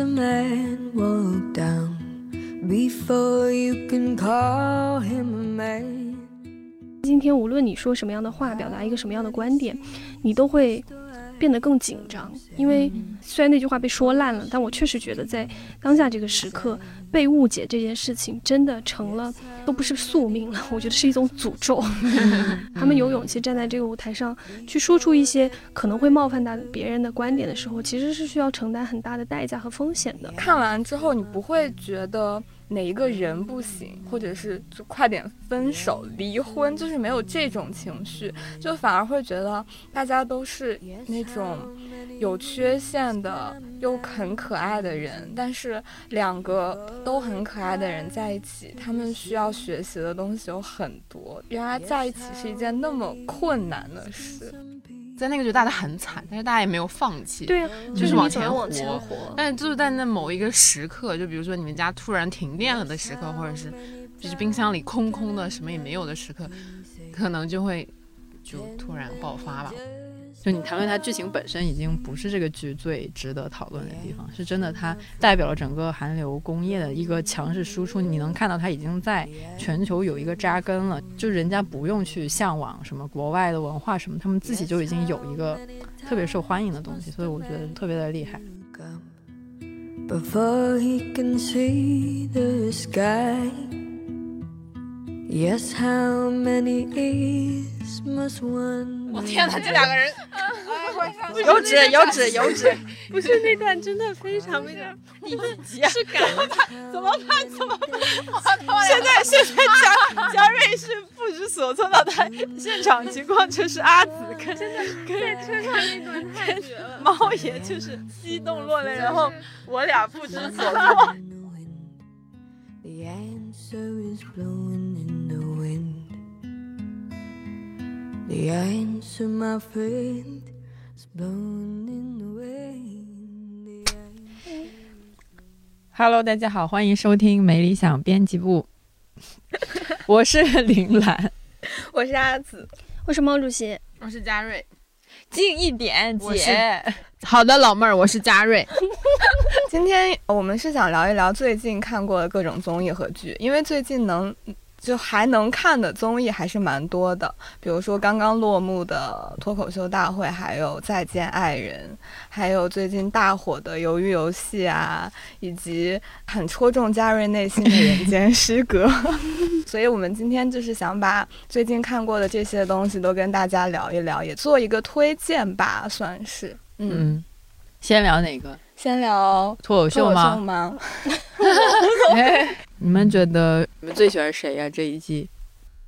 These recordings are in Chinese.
How many roads must a man walk down before you can call him a man? 今天无论你说什么样的话，表达一个什么样的观点，你都会变得更紧张。因为虽然那句话被说烂了，但我确实觉得在当下这个时刻，被误解这件事情真的成了都不是宿命了，我觉得是一种诅咒。他们有勇气站在这个舞台上去说出一些可能会冒犯到别人的观点的时候，其实是需要承担很大的代价和风险的。看完之后，你不会觉得哪一个人不行，或者是就快点分手、离婚，就是没有这种情绪，就反而会觉得大家都是那种有缺陷的又很可爱的人，但是两个都很可爱的人在一起，他们需要学习的东西有很多。原来在一起是一件那么困难的事。在那个就大家很惨，但是大家也没有放弃，对啊，就是往前往前活。但是就是在那某一个时刻，就比如说你们家突然停电了的时刻，或者是就是冰箱里空空的，什么也没有的时刻，可能就会就突然爆发吧。就你谈论它剧情本身，已经不是这个剧最值得讨论的地方，是真的它代表了整个韩流工业的一个强势输出。你能看到它已经在全球有一个扎根了，就人家不用去向往什么国外的文化什么，他们自己就已经有一个特别受欢迎的东西，所以我觉得特别的厉害。Before he can see the sky, yes, how many years must one? 我天哪，这两个人，有纸有纸有纸，不是那段真的非常非常，第几集啊？是感 怎么办？怎么办？现在现在嘉嘉瑞是不知所措的，他现场情况就是阿紫跟真的在车上那段太绝了，猫爷就是激动落泪，然后我俩不知所措。The answer, my friend, is blowing in the wind. The answer- Hello，大家好，欢迎收听没理想编辑部，我是林兰。我是阿紫，我是毛主席，我是嘉瑞，近一点，姐。好的，老妹儿，我是嘉瑞。今天我们是想聊一聊最近看过的各种综艺和剧，因为最近能就还能看的综艺还是蛮多的，比如说刚刚落幕的脱口秀大会，还有《再见爱人》，还有最近大火的《鱿鱼游戏》啊，以及很戳中嘉瑞内心的《人间失格》。所以我们今天就是想把最近看过的这些东西都跟大家聊一聊，也做一个推荐吧，算是。嗯，嗯，先聊哪个？先聊脱口秀脱口吗？秀吗？你们觉得你们最喜欢谁呀、这一季？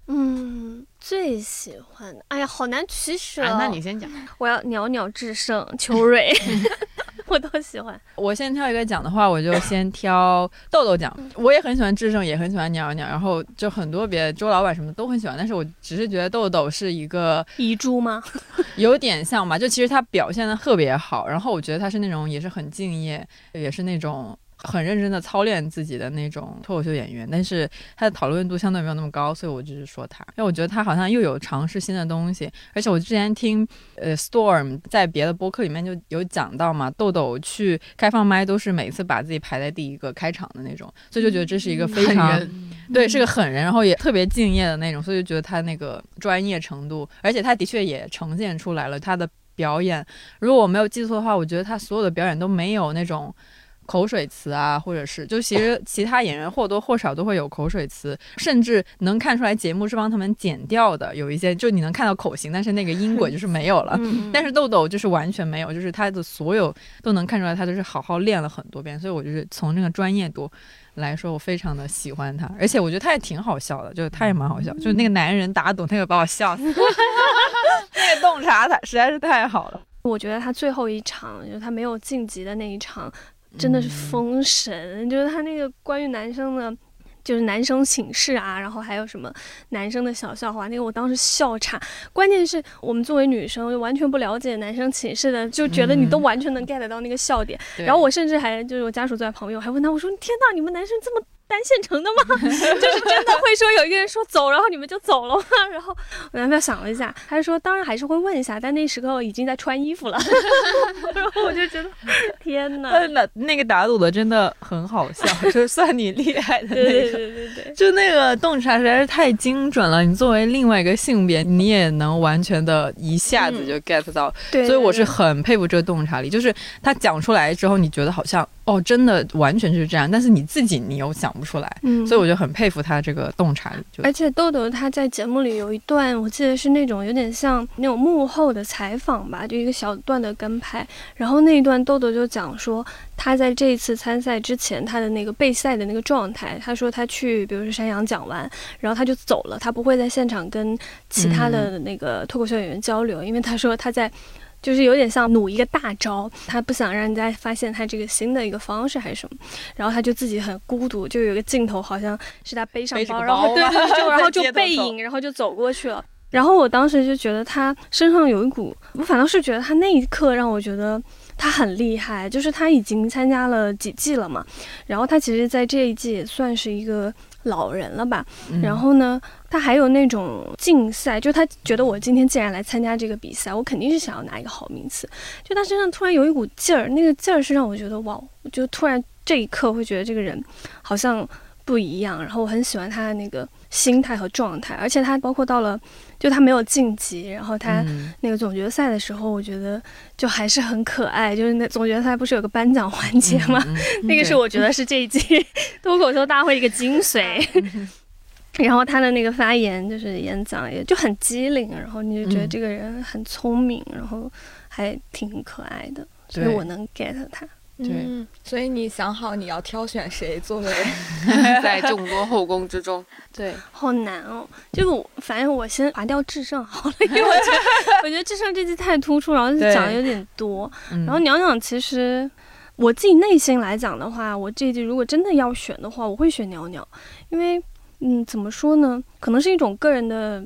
嗯，最喜欢的，哎呀，好难取舍、啊，那你先讲。我要袅袅制胜、秋蕊，我都喜欢。我先挑一个讲的话，我就先挑豆豆讲。我也很喜欢智胜，也很喜欢鸟鸟，然后就很多别的周老板什么都很喜欢，但是我只是觉得豆豆是一个遗珠吗？有点像吧，就其实他表现的特别好，然后我觉得他是那种也是很敬业，也是那种。很认真的操练自己的那种脱口秀演员，但是他的讨论度相对没有那么高，所以我就是说他，因为我觉得他好像又有尝试新的东西，而且我之前听呃 Storm 在别的播客里面就有讲到嘛，豆豆去开放麦都是每次把自己排在第一个开场的那种，所以就觉得这是一个非常 对是个狠人，然后也特别敬业的那种，所以就觉得他那个专业程度，而且他的确也呈现出来了他的表演。如果我没有记错的话，我觉得他所有的表演都没有那种。口水词啊，或者是就其实其他演员或多或少都会有口水词，甚至能看出来节目是帮他们剪掉的。有一些就你能看到口型，但是那个音轨就是没有了。但是豆豆就是完全没有，就是他的所有都能看出来，他都是好好练了很多遍。所以我就是从那个专业度来说，我非常的喜欢他，而且我觉得他也挺好笑的，就是他也蛮好笑，就是那个男人打赌那个把我笑死，那个洞察他实在是太好了。我觉得他最后一场，就是他没有晋级的那一场。真的是封神，就是他那个关于男生的，就是男生寝室啊，然后还有什么男生的小笑话，那个我当时笑岔。关键是我们作为女生，就完全不了解男生寝室的，就觉得你都完全能 get 到那个笑点。然后我甚至还就是我家属坐在旁边，我还问他，我说天呐，你们男生这么单线程的吗？就是真的会说有一个人说走，然后你们就走了吗？然后我男朋友想了一下，他就说当然还是会问一下，但那时候已经在穿衣服了。然后我就觉得天哪，那那个打赌的真的很好笑，就算你厉害的那对对。对对对，就那个洞察实在是太精准了，你作为另外一个性别，你也能完全的一下子就 get 到，对所以我是很佩服这个洞察力。就是他讲出来之后，你觉得好像哦，真的完全就是这样，但是你自己你又想不出来，嗯，所以我就很佩服他这个洞察力。而且豆豆他在节目里有一段，我记得是那种有点像那种幕后的采访吧，就一个小段的跟拍。然后那一段豆豆就讲说，他在这一次参赛之前，他的那个备赛的那个状态。他说他去，比如说山羊讲完，然后他就走了，他不会在现场跟其他的那个脱口秀演员交流，因为他说他在。就是有点像努一个大招，他不想让人家发现他这个新的一个方式还是什么，然后他就自己很孤独，就有一个镜头好像是他背上包，然后对 然后就背影，然后就走过去了。然后我当时就觉得他身上有一股，我反倒是觉得他那一刻让我觉得他很厉害，就是他已经参加了几季了嘛，然后他其实在这一季也算是一个老人了吧，嗯然后呢，他还有那种竞赛，就他觉得我今天既然来参加这个比赛，我肯定是想要拿一个好名次。就他身上突然有一股劲儿，那个劲儿是让我觉得哇，我就突然这一刻会觉得这个人好像不一样。然后我很喜欢他的那个心态和状态，而且他包括到了就他没有晋级，然后他嗯那个总决赛的时候，我觉得就还是很可爱。就是那总决赛不是有个颁奖环节吗？嗯嗯 那个是我觉得是这一季 脱口秀大会一个精髓。然后他的那个发言就是演讲也就很机灵，然后你就觉得嗯这个人很聪明，然后还挺可爱的，所以我能 get 他。对嗯，所以你想好你要挑选谁作为 在众多后宫之中，对，好难哦，就我反正我先划掉智胜好了，因为我觉得我觉得智胜这季太突出，然后对讲的有点多。然 然后娘娘其实我自己内心来讲的话，我这一季如果真的要选的话，我会选娘娘，因为嗯，怎么说呢？可能是一种个人的。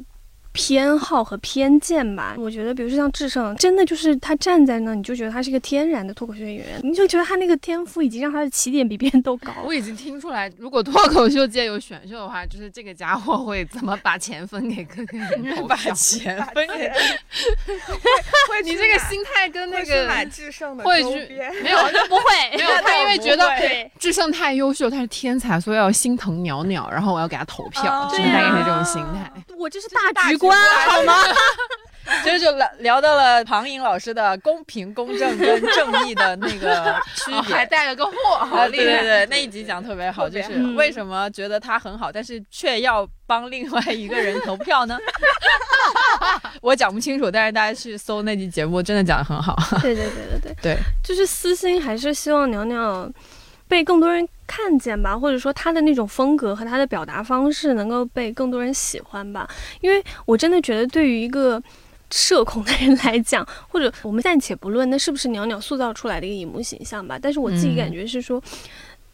偏好和偏见吧，我觉得，比如说像智胜，真的就是他站在那，你就觉得他是一个天然的脱口秀演员，你就觉得他那个天赋已经让他的起点比别人都高。我已经听出来，如果脱口秀界有选秀的话，就是这个家伙会怎么把钱分给各个人投把。钱分给会你这个心态跟那个买智胜的会去周边？没有就不会，没有，他因为觉得对智胜太优秀，他是天才，所以要心疼鸟鸟，然后我要给他投票，哦就是大概是这种心态。我这是大局观观，好吗？其实就聊聊到了庞颖老师的公平、公正跟正义的那个 区哦，还。带了个货，好啊，厉害！对对对，那一集讲得特别好，就是为什么觉得他很好，但是却要帮另外一个人投票呢？我讲不清楚，但是大家去搜那集节目，真的讲的很好。对对对对对，对，就是私心还是希望娘娘被更多人看见吧，或者说他的那种风格和他的表达方式能够被更多人喜欢吧。因为我真的觉得，对于一个社恐的人来讲，或者我们暂且不论那是不是袅袅塑造出来的一个荧幕形象吧，但是我自己嗯感觉是说。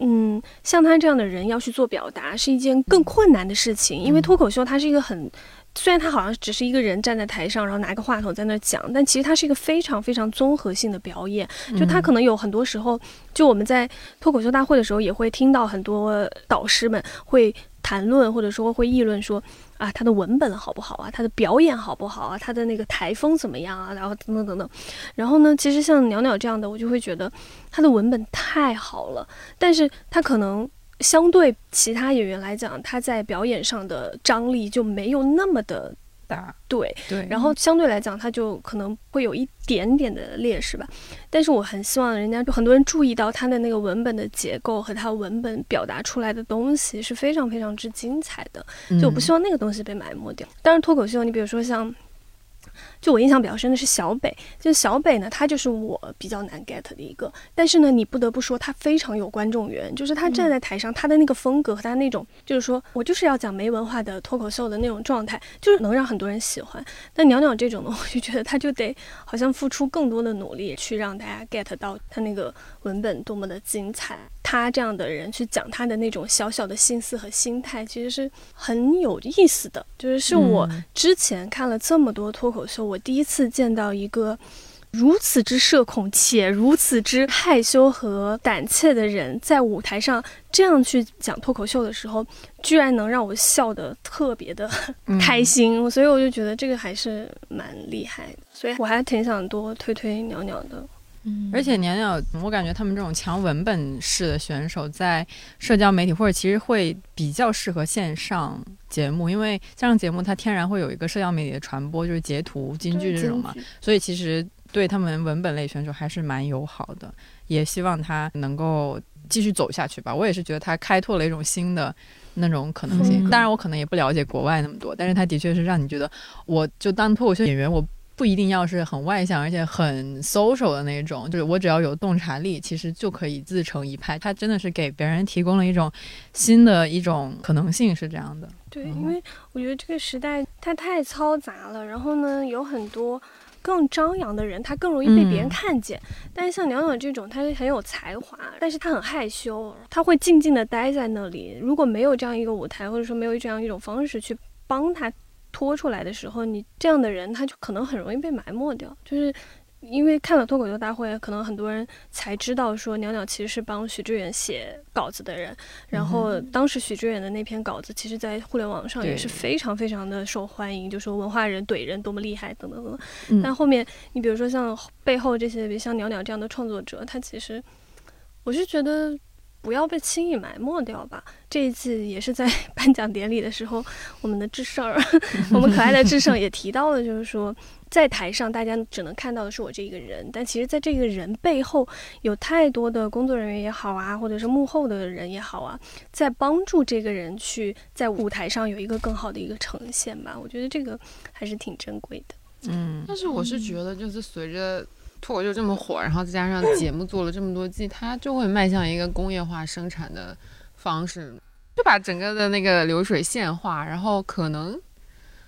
嗯，像他这样的人要去做表达是一件更困难的事情，因为嗯脱口秀它是一个很，虽然他好像只是一个人站在台上，然后拿个话筒在那儿讲，但其实他是一个非常非常综合性的表演。就他可能有很多时候，就我们在脱口秀大会的时候，也会听到很多导师们会谈论，或者说会议论说啊，他的文本好不好啊，他的表演好不好啊，他的那个台风怎么样啊，然后等等等等。然后呢，其实像袅袅这样的，我就会觉得他的文本太好了，但是他可能。相对其他演员来讲，他在表演上的张力就没有那么的大对，对，然后相对来讲，他就可能会有一点点的劣势吧。但是我很希望人家就很多人注意到他的那个文本的结构和他文本表达出来的东西是非常非常之精彩的。就我不希望那个东西被埋没掉。当然，脱口秀，你比如说像。就我印象比较深的是小北，就是小北呢，他就是我比较难 get 的一个，但是呢，你不得不说他非常有观众缘，就是他站在台上，他的那个风格和他那种，就是说我就是要讲没文化的脱口秀的那种状态，就是能让很多人喜欢。但鸟鸟这种呢，我就觉得他就得好像付出更多的努力去让大家 get 到他那个文本多么的精彩。他这样的人去讲他的那种小小的心思和心态，其实是很有意思的。就是是我嗯之前看了这么多脱口秀，我第一次见到一个如此之社恐且如此之害羞和胆怯的人，在舞台上这样去讲脱口秀的时候，居然能让我笑得特别的嗯开心，所以我就觉得这个还是蛮厉害的。所以我还挺想多推推鸟鸟的。嗯而且年鸟，我感觉他们这种强文本式的选手，在社交媒体或者其实会比较适合线上节目，因为线上节目它天然会有一个社交媒体的传播，就是截图、金句这种嘛，所以其实对他们文本类选手还是蛮友好的。也希望他能够继续走下去吧。我也是觉得他开拓了一种新的那种可能性。嗯当然，我可能也不了解国外那么多，但是他的确是让你觉得，我就当脱口秀演员，我。不一定要是很外向，而且很 social 的那种，就是我只要有洞察力，其实就可以自成一派。他真的是给别人提供了一种新的一种可能性，是这样的。对，嗯因为我觉得这个时代它太嘈杂了，然后呢，有很多更张扬的人，他更容易被别人嗯看见。但是像鸟鸟这种，他很有才华，但是他很害羞，他会静静的待在那里。如果没有这样一个舞台，或者说没有这样一种方式去帮他拖出来的时候，你这样的人他就可能很容易被埋没掉，就是。因为看了脱口秀大会，可能很多人才知道说鸟鸟其实是帮许知远写稿子的人，然后当时许知远的那篇稿子，其实在互联网上也是非常非常的受欢迎，就说文化人怼人多么厉害等等等等。嗯但后面你比如说像背后这些，比如像鸟鸟这样的创作者，他其实我是觉得不要被轻易埋没掉吧。这一季也是在 颁奖典礼的时候，我们的智胜儿，我们可爱的智胜也提到了，就是说。在台上，大家只能看到的是我这个人，但其实，在这个人背后，有太多的工作人员也好啊，或者是幕后的人也好啊，在帮助这个人去在舞台上有一个更好的一个呈现吧。我觉得这个还是挺珍贵的。嗯，但是我是觉得，就是随着脱口秀这么火，然后再加上 节目做了这么多季，它就会迈向一个工业化生产的方式，就把整个的那个流水线化，然后可能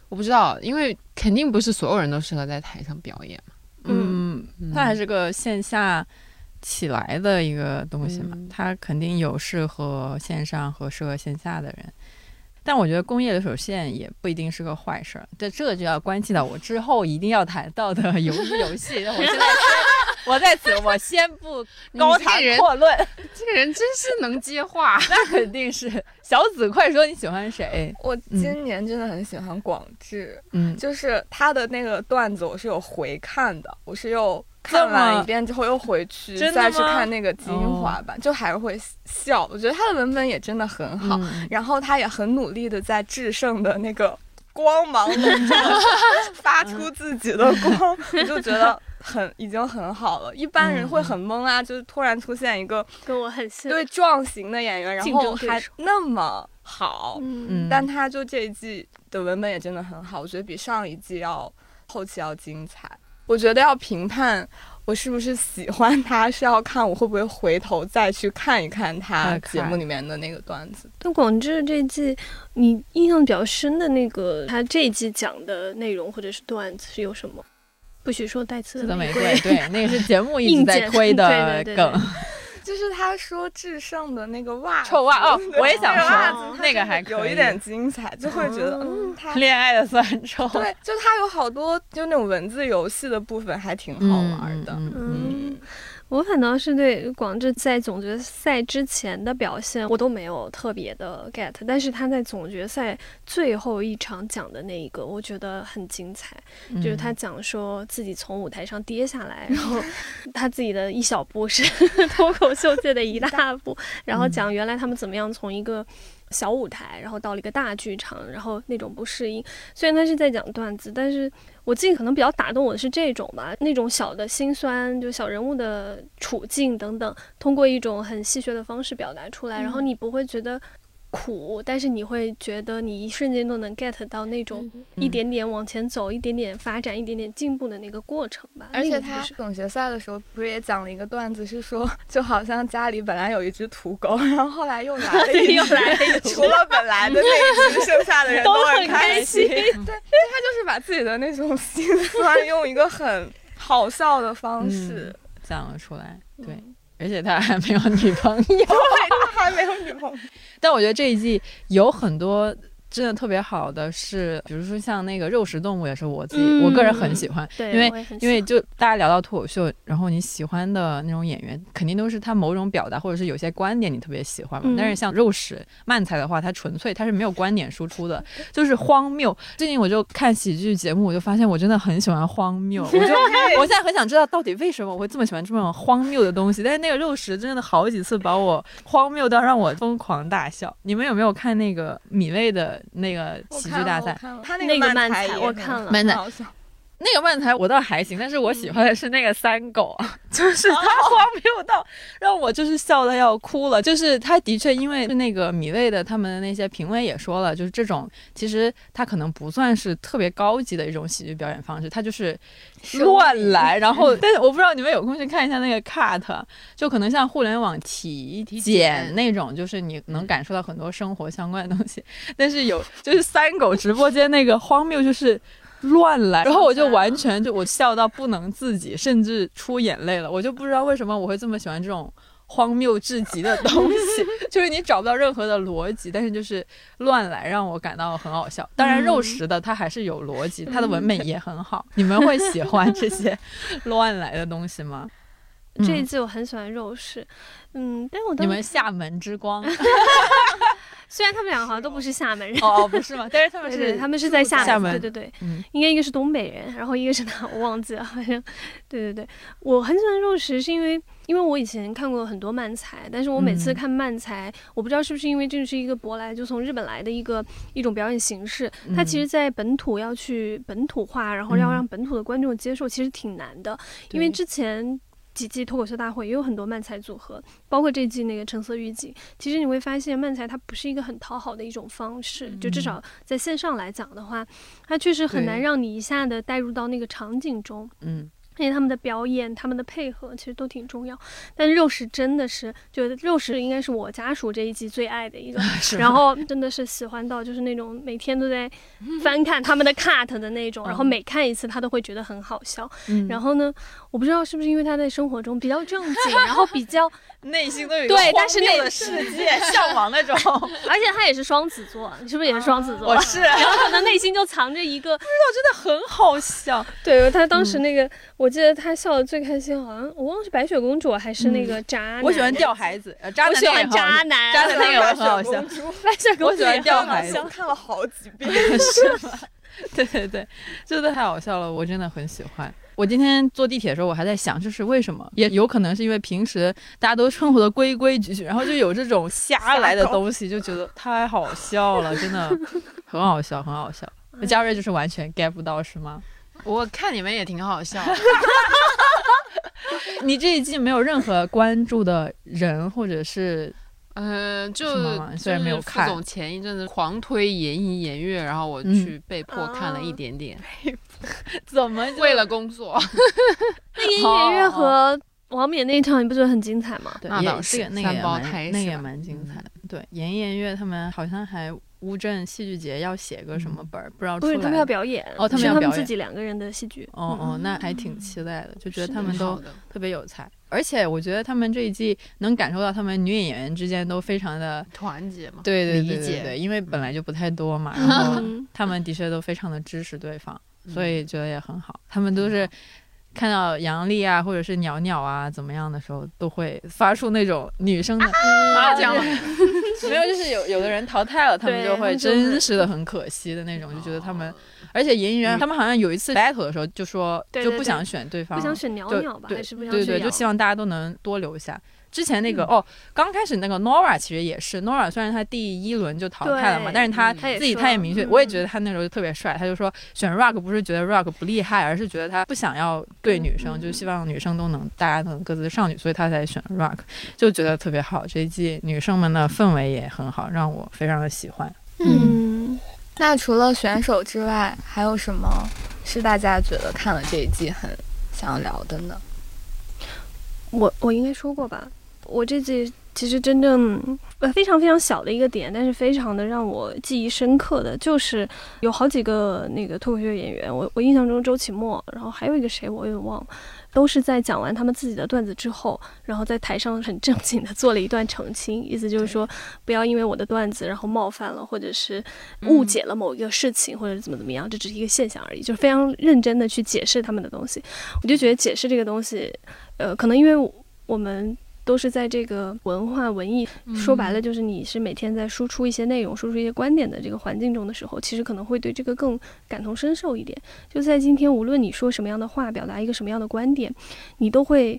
我不知道，因为肯定不是所有人都适合在台上表演嘛。嗯，嗯它还是个线下起来的一个东西嘛，嗯它肯定有适合线上和适合线下的人。但我觉得工业流水线也不一定是个坏事儿，这这就要关系到我之后一定要谈到的鱿鱼游戏。我现在先我在此我先不高谈阔论，这个人真是能接话。那肯定是小紫，快说你喜欢谁？我今年真的很喜欢广志，嗯，就是他的那个段子，我是有回看的，我是又看完一遍之后又回去再去看那个精华版，就还是会笑。我觉得他的文本也真的很好，嗯然后他也很努力的在制胜的那个光芒中发出自己的光，我就觉得很已经很好了。一般人会很懵啊，就是突然出现一个跟我很像。对壮型的演员，然竞后还那么好，但他就这一季的文本也真的很好，我觉得比上一季要后期要精彩。我觉得要评判我是不是喜欢他，是要看我会不会回头再去看一看他节目里面的那个段子。那广志这季，你印象比较深的那个他这一季讲的内容或者是段子是有什么？不许说带刺刺的玫瑰瑰，，对，那个是节目一直在推的 梗。就是他说至上的那个袜子，臭袜哦我也想说，那个还有一点精彩，就会觉得哦嗯，他恋爱的酸臭，对，就他有好多就那种文字游戏的部分还挺好玩的。嗯，我反倒是对广智在总决赛之前的表现，我都没有特别的 get，但是他在总决赛最后一场讲的那一个，我觉得很精彩，嗯就是他讲说自己从舞台上跌下来，然后 他自己的一小步是 脱口秀界的一大步，然后讲原来他们怎么样从一个。小舞台，然后到了一个大剧场，然后那种不适应。虽然他是在讲段子，但是我自己可能比较打动我的是这种吧，那种小的心酸，就小人物的处境等等，通过一种很戏谑的方式表达出来，然后你不会觉得苦，但是你会觉得你一瞬间都能 get 到那种一点点往前走、一点点发展、一点点进步的那个过程吧。而且他总决赛的时候不是也讲了一个段子，是说就好像家里本来有一只土狗，然后后来又来了 一只，又来了一只除了本来的那一只，剩下的人都很很开心。心对，他就是把自己的那种心酸 用一个很好笑的方式，讲了出来，对，嗯而且他还没有女朋友。对他还没有女朋友。但我觉得这一季有很多真的特别好的是，比如说像那个肉食动物，也是我自己、嗯我个人很喜欢，对，因为因为就大家聊到脱口秀，然后你喜欢的那种演员，肯定都是他某种表达，或者是有些观点你特别喜欢嘛。嗯但是像肉食慢才的话，它纯粹它是没有观点输出的，就是荒谬。最近我就看喜剧节目，我就发现我真的很喜欢荒谬，我就 我现在很想知道到底为什么我会这么喜欢这种荒谬的东西。但是那个肉食真的好几次把我荒谬到让我疯狂大笑。你们有没有看那个米未的那个喜剧大赛？他那个漫漫才我看了漫才好笑那个漫才我倒还行，但是我喜欢的是那个三狗啊，就是他荒谬到让我就是笑的要哭了。就是他的确因为是那个米未的他们的那些评委也说了，就是这种其实他可能不算是特别高级的一种喜剧表演方式，他就是乱来。然后，但是我不知道你们有空去看一下那个 cut，就可能像互联网体检那种，就是你能感受到很多生活相关的东西。但是有就是三狗直播间那个荒谬就是。乱来，然后我就完全就我笑到不能自己，甚至出眼泪了。我就不知道为什么我会这么喜欢这种荒谬至极的东西，就是你找不到任何的逻辑，但是就是乱来，让我感到很好笑。当然，肉食的它还是有逻辑，它的文本也很好。你们会喜欢这些 乱来的东西吗？这一嗯季我很喜欢肉食，嗯，但是我你们厦门之光虽然他们两个好像都不是厦门人，哦，不是吗？但是他们是对对，他们是在厦厦门对对对，嗯。应该一个是东北人，然后一个是哪我忘记了，好像对对对，我很喜欢肉食，是因为因为我以前看过很多漫才，但是我每次嗯。看漫才，我不知道是不是因为这是一个舶来就从日本来的一个一种表演形式，它其实在本土要去本土化，然后要嗯。让本土的观众接受，其实挺难的，因为之前。几季脱口秀大会也有很多漫才组合，包括这季那个橙色预警。其实你会发现，漫才它不是一个很讨好的一种方式，就至少在线上来讲的话，它确实很难让你一下子带入到那个场景中。嗯，而且他们的表演、他们的配合其实都挺重要。但肉食真的是，觉得肉食应该是我家属这一季最爱的一个，然后真的是喜欢到就是那种每天都在 翻看他们的 cut 的那种，然后嗯每看一次他都会觉得很好笑。嗯然后呢，我不知道是不是因为他在生活中比较正经，然后比较，内心都有对但是那个世界，向往那种。而且他也是双子座，你是不是也是双子座？我是然后可能内心就藏着一个，不知道真的很好笑，对他当嗯时那个，我记得他笑的最开心，好像我忘了是白雪公主还是那个渣男。嗯我喜欢吊孩子，呃，渣我喜欢渣男，渣男那个很好笑白雪公主我喜欢吊孩子看了好几遍。是吗？对对对，真的太好笑了，我真的很喜欢。我今天坐地铁的时候，我还在想，这是为什么？也有可能是因为平时大家都生活的规规矩矩，然后就有这种瞎来的 东西，就觉得太好笑了，真的很好笑，很好笑。那嘉瑞就是完全 get 不到是吗？我看你们也挺好笑，你这一季没有任何关注的人，或者是嗯、就虽然没有看。副总前一阵子狂推言一言月，然后我嗯。去被迫看了一点点，怎么为了工作。那言音言月和王冕那一场，你不觉得很精彩吗？对，也那倒是那个三胞也蛮那个也蛮精彩嗯。的。对，严颜悦他们好像还乌镇戏剧节要写个什么本儿，不知道出来不是，他们要表演哦他们是他们要表演。自己两个人的戏剧。哦哦，那还挺嗯期待的，就觉得他们都特别有才，而且我觉得他们这一季能感受到他们女演员之间都非常的，团结嘛，对对对对对，因为本来就不太多嘛，然后嗯，他们的确都非常的支持对方，嗯。所以觉得也很好。他们都是看到杨笠啊，或者是袅袅啊怎么样的时候，都会发出那种女生的啊这样 没有，就是有有的人淘汰了，他们就会 真实的很可惜的那种，就觉得他们，而且演员他们好像有一次 battle 的时候就说就不想选对方，不想选袅就袅吧，对还是不想对对，就希望大家都能多留下。之前那个、哦，刚开始那个 Nora 其实也是 Nora，虽然他第一轮就淘汰了嘛，但是他嗯自己他也明确，嗯我也觉得他那时候就特别帅，他就说选 Rock 不是觉得 Rock 不厉害，而是觉得他不想要对女生，嗯就是希望女生都能大家能各自上去，所以他才选 Rock，就觉得特别好。这一季女生们的氛围也很好，让我非常的喜欢。嗯，那除了选手之外，还有什么是大家觉得看了这一季很想要聊的呢？我我应该说过吧，我这季其实真正呃非常非常小的一个点，但是非常的让我记忆深刻的就是有好几个那个脱口秀演员，我我印象中周奇墨，然后还有一个谁我有点忘了。都是在讲完他们自己的段子之后，然后在台上很正经的做了一段澄清，意思就是说，不要因为我的段子然后冒犯了，或者是误解了某一个事情，或者怎么怎么样，这只是一个现象而已，就是非常认真的去解释他们的东西。我就觉得解释这个东西，呃，可能因为我们。都是在这个文化文艺，说白了就是你是每天在输出一些内容、输出一些观点的这个环境中的时候，其实可能会对这个更感同身受一点。就在今天，无论你说什么样的话，表达一个什么样的观点，你都会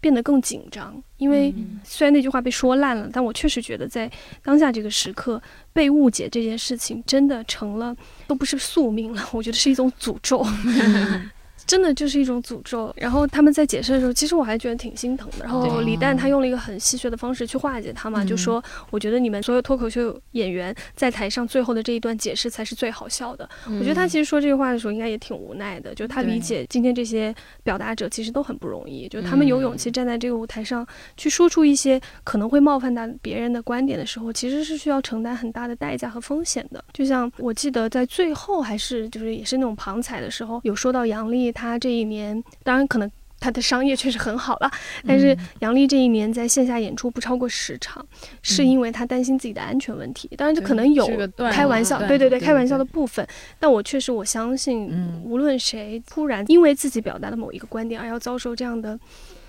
变得更紧张。因为虽然那句话被说烂了，但我确实觉得在当下这个时刻，被误解这件事情真的成了都不是宿命了，我觉得是一种诅咒。真的就是一种诅咒。然后他们在解释的时候，其实我还觉得挺心疼的。然后李诞他用了一个很戏谑的方式去化解他嘛，就说：“我觉得你们所有脱口秀演员在台上最后的这一段解释才是最好笑的。”我觉得他其实说这句话的时候，应该也挺无奈的。就他理解今天这些表达者其实都很不容易，就他们有勇气站在这个舞台上去说出一些可能会冒犯到别人的观点的时候，其实是需要承担很大的代价和风险的。就像我记得在最后还是就是也是那种旁彩的时候，有说到杨笠。他这一年，当然可能他的商业确实很好了，但是杨笠这一年在线下演出不超过十场，是因为他担心自己的安全问题。当然，这可能有开玩笑，对对对，开玩笑的部分。但我确实我相信，无论谁突然因为自己表达的某一个观点而要遭受这样的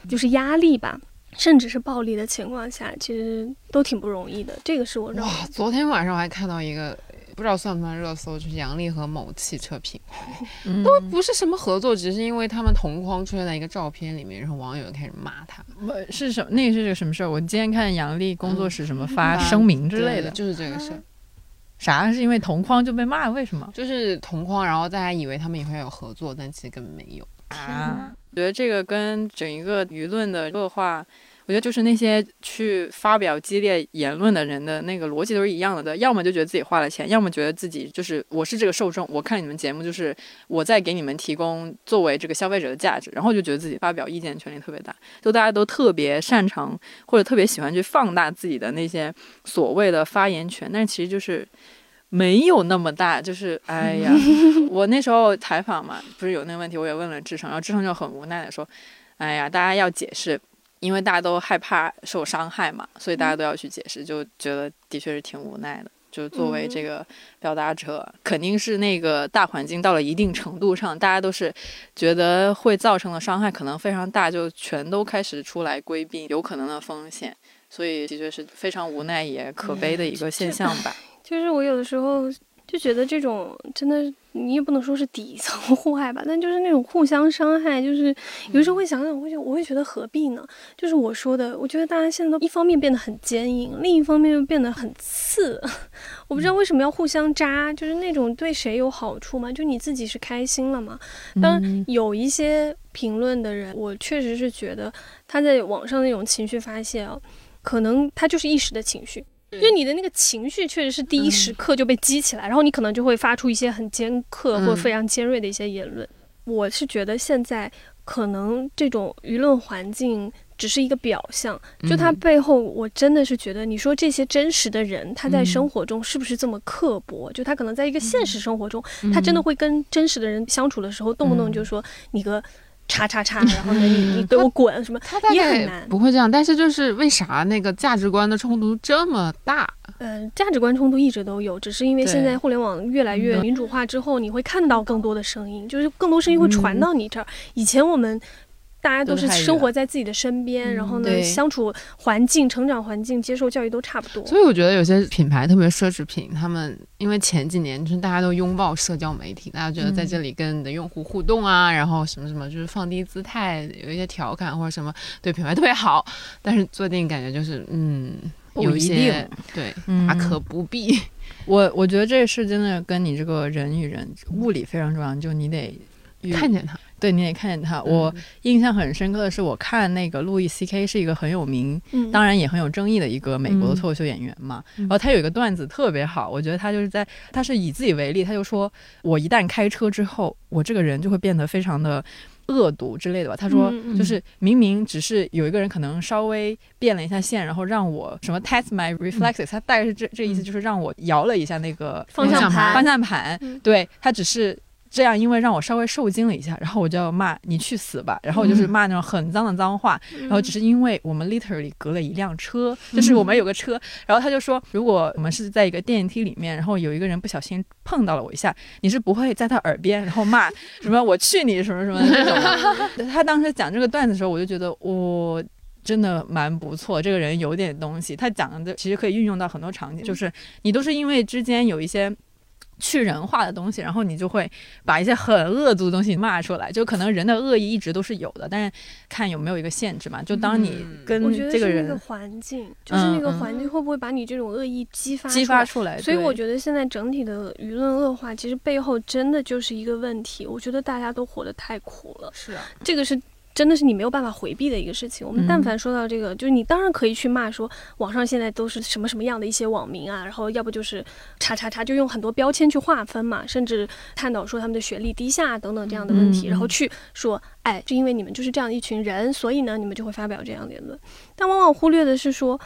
就是压力吧，甚至是暴力的情况下，其实都挺不容易的。这个是我哇，昨天晚上我还看到一个。不知道算不算热搜，就是杨笠和某汽车品牌 都不是什么合作，只是因为他们同框出现在一个照片里面，然后网友开始骂他。是什那个是个什么事儿？我今天看杨笠工作室什么发声明之类的，就是这个事儿。啥？是因为同框就被骂？为什么？就是同框，然后大家以为他们以后要有合作，但其实根本没有。啊，我觉得这个跟整一个舆论的恶化。我觉得就是那些去发表激烈言论的人的那个逻辑都是一样的，的，要么就觉得自己花了钱，要么觉得自己就是我是这个受众，我看你们节目就是我在给你们提供作为这个消费者的价值，然后就觉得自己发表意见权利特别大，就大家都特别擅长或者特别喜欢去放大自己的那些所谓的发言权，但其实就是没有那么大，就是哎呀，我那时候采访嘛，不是有那个问题，我也问了志成，然后志成就很无奈的说，哎呀，大家要解释。因为大家都害怕受伤害嘛，所以大家都要去解释，就觉得的确是挺无奈的。就作为这个表达者，肯定是那个大环境到了一定程度上，大家都是觉得会造成的伤害可能非常大，就全都开始出来规避有可能的风险，所以的确是非常无奈也可悲的一个现象吧。就是我有的时候。就觉得这种真的，你也不能说是底层 互害吧，但就是那种互相伤害，就是有时候会想想，我会我会觉得何必呢？就是我说的，我觉得大家现在都一方面变得很坚硬，另一方面又变得很刺，我不知道为什么要互相扎，就是那种对谁有好处吗？就你自己是开心了吗？当然有一些评论的人，我确实是觉得他在网上那种情绪发泄啊，可能他就是一时的情绪。就你的那个情绪确实是第一时刻就被激起来，然后你可能就会发出一些很尖刻或非常尖锐的一些言论。我是觉得现在可能这种舆论环境只是一个表象，就它背后，我真的是觉得，你说这些真实的人，他在生活中是不是这么刻薄？就他可能在一个现实生活中，他真的会跟真实的人相处的时候，动不动就说你个。叉叉叉，然后呢，你 你给我滚什么？也很难，不会这样。但是就是为啥那个价值观的冲突这么大？嗯，价值观冲突一直都有，只是因为现在互联网越来越民主化之后，你会看到更多的声音，就是更多声音会传到你这儿。以前我们。大家都是生活在自己的身边，然后呢，相处环境、成长环境、接受教育都差不多。所以我觉得有些品牌，特别奢侈品，他们因为前几年就是大家都拥抱社交媒体，大家觉得在这里跟你的用户互动啊，然后什么什么，就是放低姿态，有一些调侃或者什么，对品牌特别好。但是做电影感觉就是，嗯，有一些对，大可不必。我我觉得这是真的跟你这个人与人物理非常重要，就你得看见他。对，你也看见他。我印象很深刻的是，我看那个路易 C K 是一个很有名，当然也很有争议的一个美国的脱口秀演员嘛。然后他有一个段子特别好，我觉得他就是在，他是以自己为例，他就说我一旦开车之后，我这个人就会变得非常的恶毒之类的吧。他说就是明明只是有一个人可能稍微变了一下线，然后让我什么 test my reflexes，、他大概是这这意思，就是让我摇了一下那个方向盘方向盘，嗯对他只是。这样，因为让我稍微受惊了一下，然后我就要骂你去死吧，然后我就是骂那种很脏的脏话，嗯然后只是因为我们 literally 隔了一辆车，就是我们有个车，然后他就说，如果我们是在一个电梯里面，然后有一个人不小心碰到了我一下，你是不会在他耳边然后骂 什么我去你什么什么这种。他当时讲这个段子的时候，我就觉得我。真的蛮不错，这个人有点东西。他讲的其实可以运用到很多场景，就是你都是因为之间有一些去人化的东西，然后你就会把一些很恶毒的东西骂出来。就可能人的恶意一直都是有的，但是看有没有一个限制嘛。就当你嗯跟我觉得这个人是那个环境，就是那个环境会不会把你这种恶意激发激发出来，所以我觉得现在整体的舆论恶化，其实背后真的就是一个问题。我觉得大家都活得太苦了，是啊，这个是真的是你没有办法回避的一个事情。我们嗯但凡说到这个，就是你当然可以去骂说网上现在都是什么什么样的一些网民啊，然后要不就是叉叉叉，就用很多标签去划分嘛，甚至探讨说他们的学历低下等等这样的问题，然后去说，哎，就因为你们就是这样一群人，所以呢，你们就会发表这样的言论。但往往忽略的是说。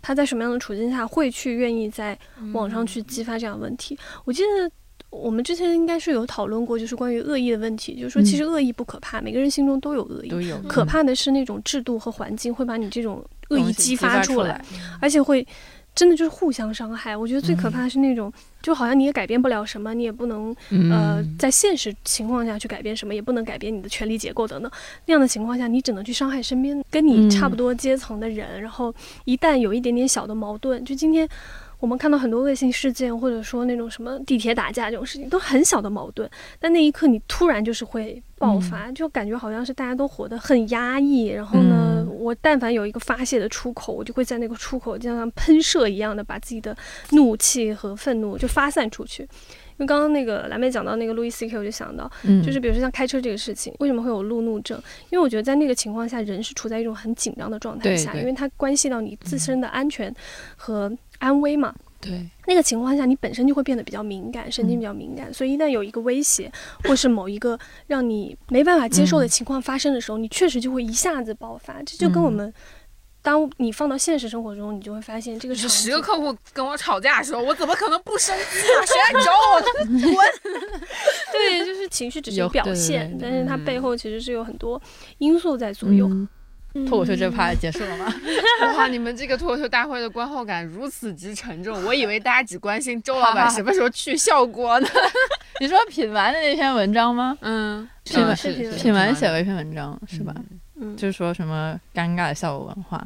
他在什么样的处境下会去愿意在网上去激发这样的问题？我记得我们之前应该是有讨论过，就是关于恶意的问题，就是说其实恶意不可怕，每个人心中都有恶意，都有可怕的是那种制度和环境会把你这种恶意激发来出来，，而且会真的就是互相伤害。我觉得最可怕的是那种，就好像你也改变不了什么，你也不能呃嗯在现实情况下去改变什么，也不能改变你的权力结构等等。那样的情况下，你只能去伤害身边跟你差不多阶层的人。然后一旦有一点点小的矛盾，就今天。我们看到很多恶性事件，或者说那种什么地铁打架这种事情，都很小的矛盾，但那一刻你突然就是会爆发，就感觉好像是大家都活得很压抑。然后呢，嗯我但凡有一个发泄的出口，我就会在那个出口就像喷射一样的把自己的怒气和愤怒就发散出去。因为刚刚那个蓝莓讲到那个路易 C K，我就想到，嗯就是比如说像开车这个事情，为什么会有路怒症？因为我觉得在那个情况下，人是处在一种很紧张的状态下，因为它关系到你自身的安全和安危嘛。对，那个情况下，你本身就会变得比较敏感，神经比较敏感，所以一旦有一个威胁，或是某一个让你没办法接受的情况发生的时候，你确实就会一下子爆发。这就跟我们，当你放到现实生活中，你就会发现这个就场景十个客户跟我吵架的时候，我怎么可能不生气啊？谁来找我？滚 对，就是情绪只是表现，对但是它嗯背后其实是有很多因素在左右。嗯脱口秀这趴结束了吗？哇，你们这个脱口秀大会的观后感如此之沉重，我以为大家只关心周老板什么时候去效果呢。你说品完的那篇文章吗？嗯，品完品完写了一篇文章是吧？嗯，就是说什么尴尬的效果文化。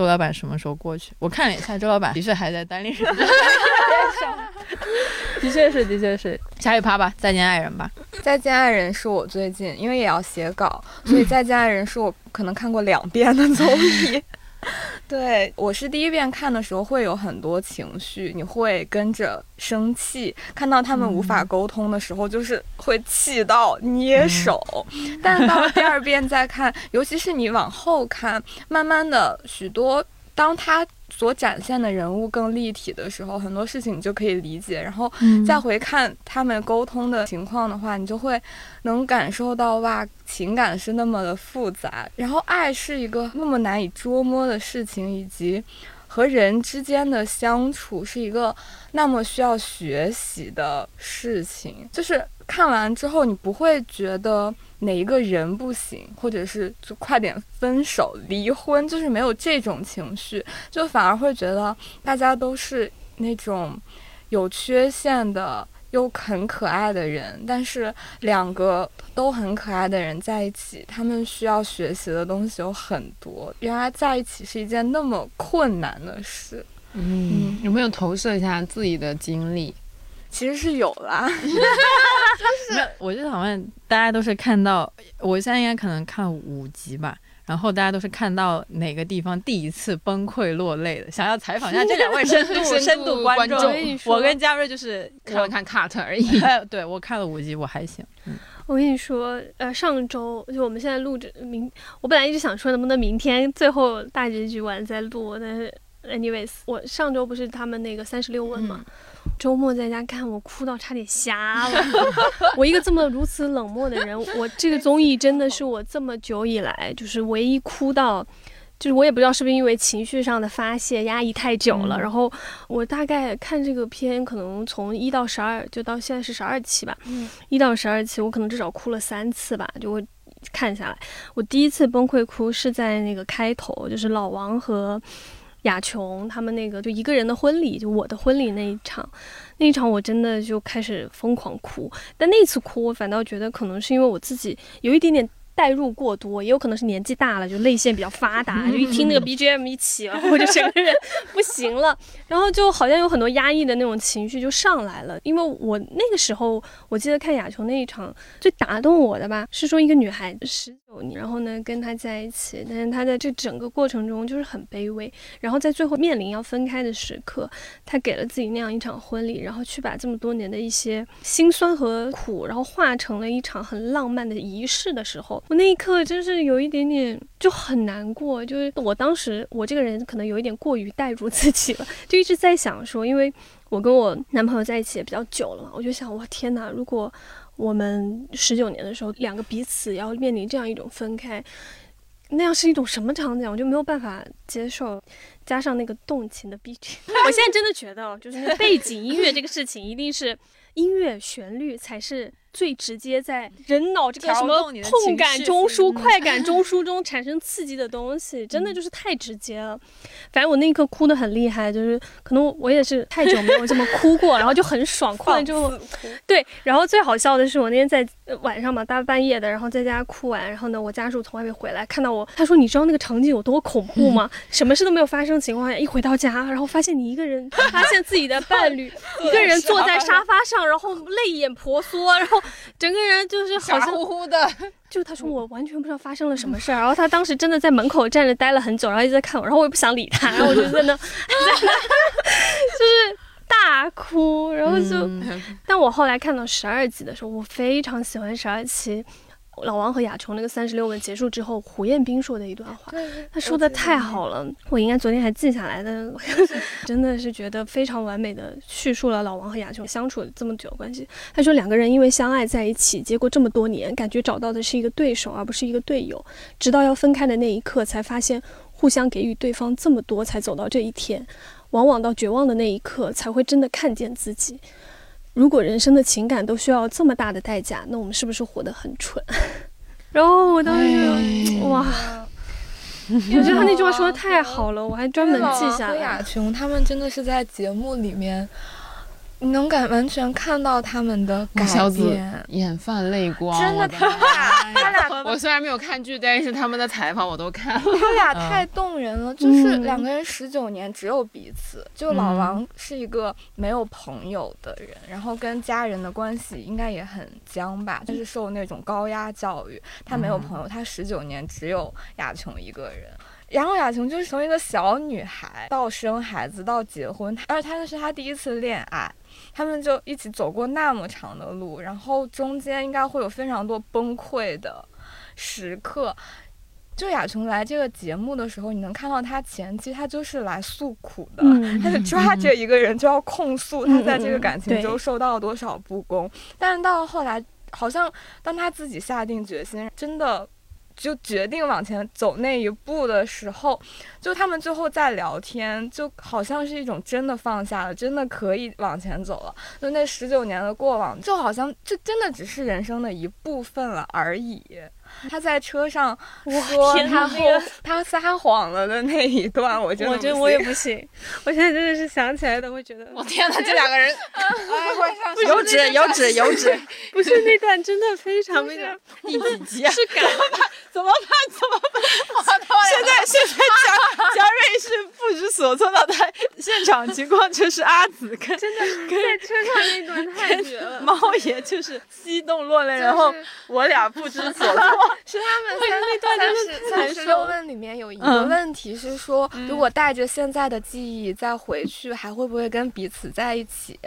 周老板什么时候过去？我看了一下，周老板的确还在单立人 上，的确是，的确是。下一趴吧，再见爱人吧。再见爱人是我最近因为也要写稿，所以再见爱人是我可能看过两遍的综艺。对我是第一遍看的时候会有很多情绪，你会跟着生气，看到他们无法沟通的时候，就是会气到捏手。但到了第二遍再看，尤其是你往后看，慢慢的许多当他所展现的人物更立体的时候，很多事情你就可以理解，然后再回看他们沟通的情况的话，你就会能感受到哇，情感是那么的复杂，然后爱是一个那么难以捉摸的事情，以及和人之间的相处是一个那么需要学习的事情。就是看完之后，你不会觉得哪一个人不行，或者是就快点分手、离婚，就是没有这种情绪，就反而会觉得大家都是那种有缺陷的。又很可爱的人，但是两个都很可爱的人在一起，他们需要学习的东西有很多。原来在一起是一件那么困难的事，嗯，有没有投射一下自己的经历？其实是有啦。就是，我就想问，大家都是看到，我现在应该可能看五集吧，然后大家都是看到哪个地方第一次崩溃落泪的？想要采访一下这两位深度 深度深度观众观众我跟嘉瑞就是看了看 cut 而已。哎，对我看了五集，我还行。嗯我跟你说，呃，上周就我们现在录着明，我本来一直想说能不能明天最后大结局完再录，但是 anyways，我上周不是他们那个三十六问嘛，周末在家看，我哭到差点瞎了。我一个这么如此冷漠的人，我这个综艺真的是我这么久以来就是唯一哭到。就是我也不知道是不是因为情绪上的发泄压抑太久了，然后我大概看这个片，可能从一到十二，就到现在是十二期吧，一到十二期，我可能至少哭了三次吧，就会看下来。我第一次崩溃哭是在那个开头，就是老王和雅琼他们那个就一个人的婚礼，就我的婚礼那一场，那一场我真的就开始疯狂哭。但那次哭，我反倒觉得可能是因为我自己有一点点。代入过多，也有可能是年纪大了，就泪腺比较发达，就一听那个 BGM 一起，然后我就整个人不行了，然后就好像有很多压抑的那种情绪就上来了。因为我那个时候，我记得看亚琼那一场最打动我的吧，是说一个女孩子十九年，然后呢跟他在一起，但是她在这整个过程中就是很卑微，然后在最后面临要分开的时刻，她给了自己那样一场婚礼，然后去把这么多年的一些辛酸和苦，然后化成了一场很浪漫的仪式的时候。我那一刻真是有一点点就很难过，就是我当时我这个人可能有一点过于代入自己了，就一直在想说，因为我跟我男朋友在一起也比较久了嘛，我就想，我天哪，如果我们十九年的时候两个彼此要面临这样一种分开，那样是一种什么场景，我就没有办法接受。加上那个动情的 B G，我现在真的觉得，就是背景音乐这个事情，一定是音乐旋律才是。最直接在人脑这个什么痛感中枢、快感 中枢中产生刺激的东西，真的就是太直接了。反正我那一刻哭的很厉害，就是可能我也是太久没有这么哭过，然后就很爽，哭完之后，对。然后最好笑的是，我那天在晚上嘛，大半夜的，然后在家哭完，然后呢，我家属从外面回来，看到我，他说：“你知道那个场景有多恐怖吗？什么事都没有发生情况下，一回到家，然后发现你一个人，发现自己的伴侣 一个人坐在沙发上，然后泪眼婆娑，然后。”整个人就是好像乎乎的，就他说我完全不知道发生了什么事儿，然后他当时真的在门口站着待了很久，然后一直在看我，然后我也不想理他，然后我就在那，就是大哭，然后就，但我后来看到十二集的时候，我非常喜欢十二期。老王和亚琼那个三十六问结束之后，胡彦斌说的一段话，他说的太好了，我应该昨天还记下来的，真的是觉得非常完美的叙述了老王和亚琼相处了这么久的关系。他说两个人因为相爱在一起，结果这么多年，感觉找到的是一个对手而不是一个队友，直到要分开的那一刻，才发现互相给予对方这么多，才走到这一天。往往到绝望的那一刻，才会真的看见自己。如果人生的情感都需要这么大的代价，那我们是不是活得很蠢？然后我当时哇，我觉得他那句话说的太好了，我还专门记下来。雅琼他们真的是在节目里面。你能感完全看到他们的改变，眼泛泪光，真的，他俩，他俩，我虽然没有看剧，但是他们的采访我都看了。他俩太动人了，就是两个人十九年只有彼此。就老王是一个没有朋友的人，然后跟家人的关系应该也很僵吧，就是受那种高压教育。他没有朋友，他十九年只有亚琼一个人。然后雅琼就是从一个小女孩到生孩子到结婚，而且她那是她第一次恋爱。他们就一起走过那么长的路，然后中间应该会有非常多崩溃的时刻。就雅琼来这个节目的时候，你能看到她前期她就是来诉苦的，她就抓着一个人就要控诉她在这个感情中受到了多少不公。但是到后来，好像当她自己下定决心，真的。就决定往前走那一步的时候，就他们最后在聊天，就好像是一种真的放下了，真的可以往前走了。就那十九年的过往，就好像就真的只是人生的一部分了而已。他在车上说他后他撒谎了的那一段，我觉得我觉得我也不行。我现在真的是想起来都会觉得，我天哪，这两个人，有纸有纸有纸，不是那段真的非常非常第几集啊？是感 怎么办？怎么办？现在现在嘉嘉瑞是不知所措的，他现场场情况就是阿紫跟真的在车上那段太绝了。猫爷就是激动落泪，然后我俩不知所措。是他们三那段真的三十三十六问里面有一个嗯问题是说，如果带着现在的记忆再回去，还会不会跟彼此在一起？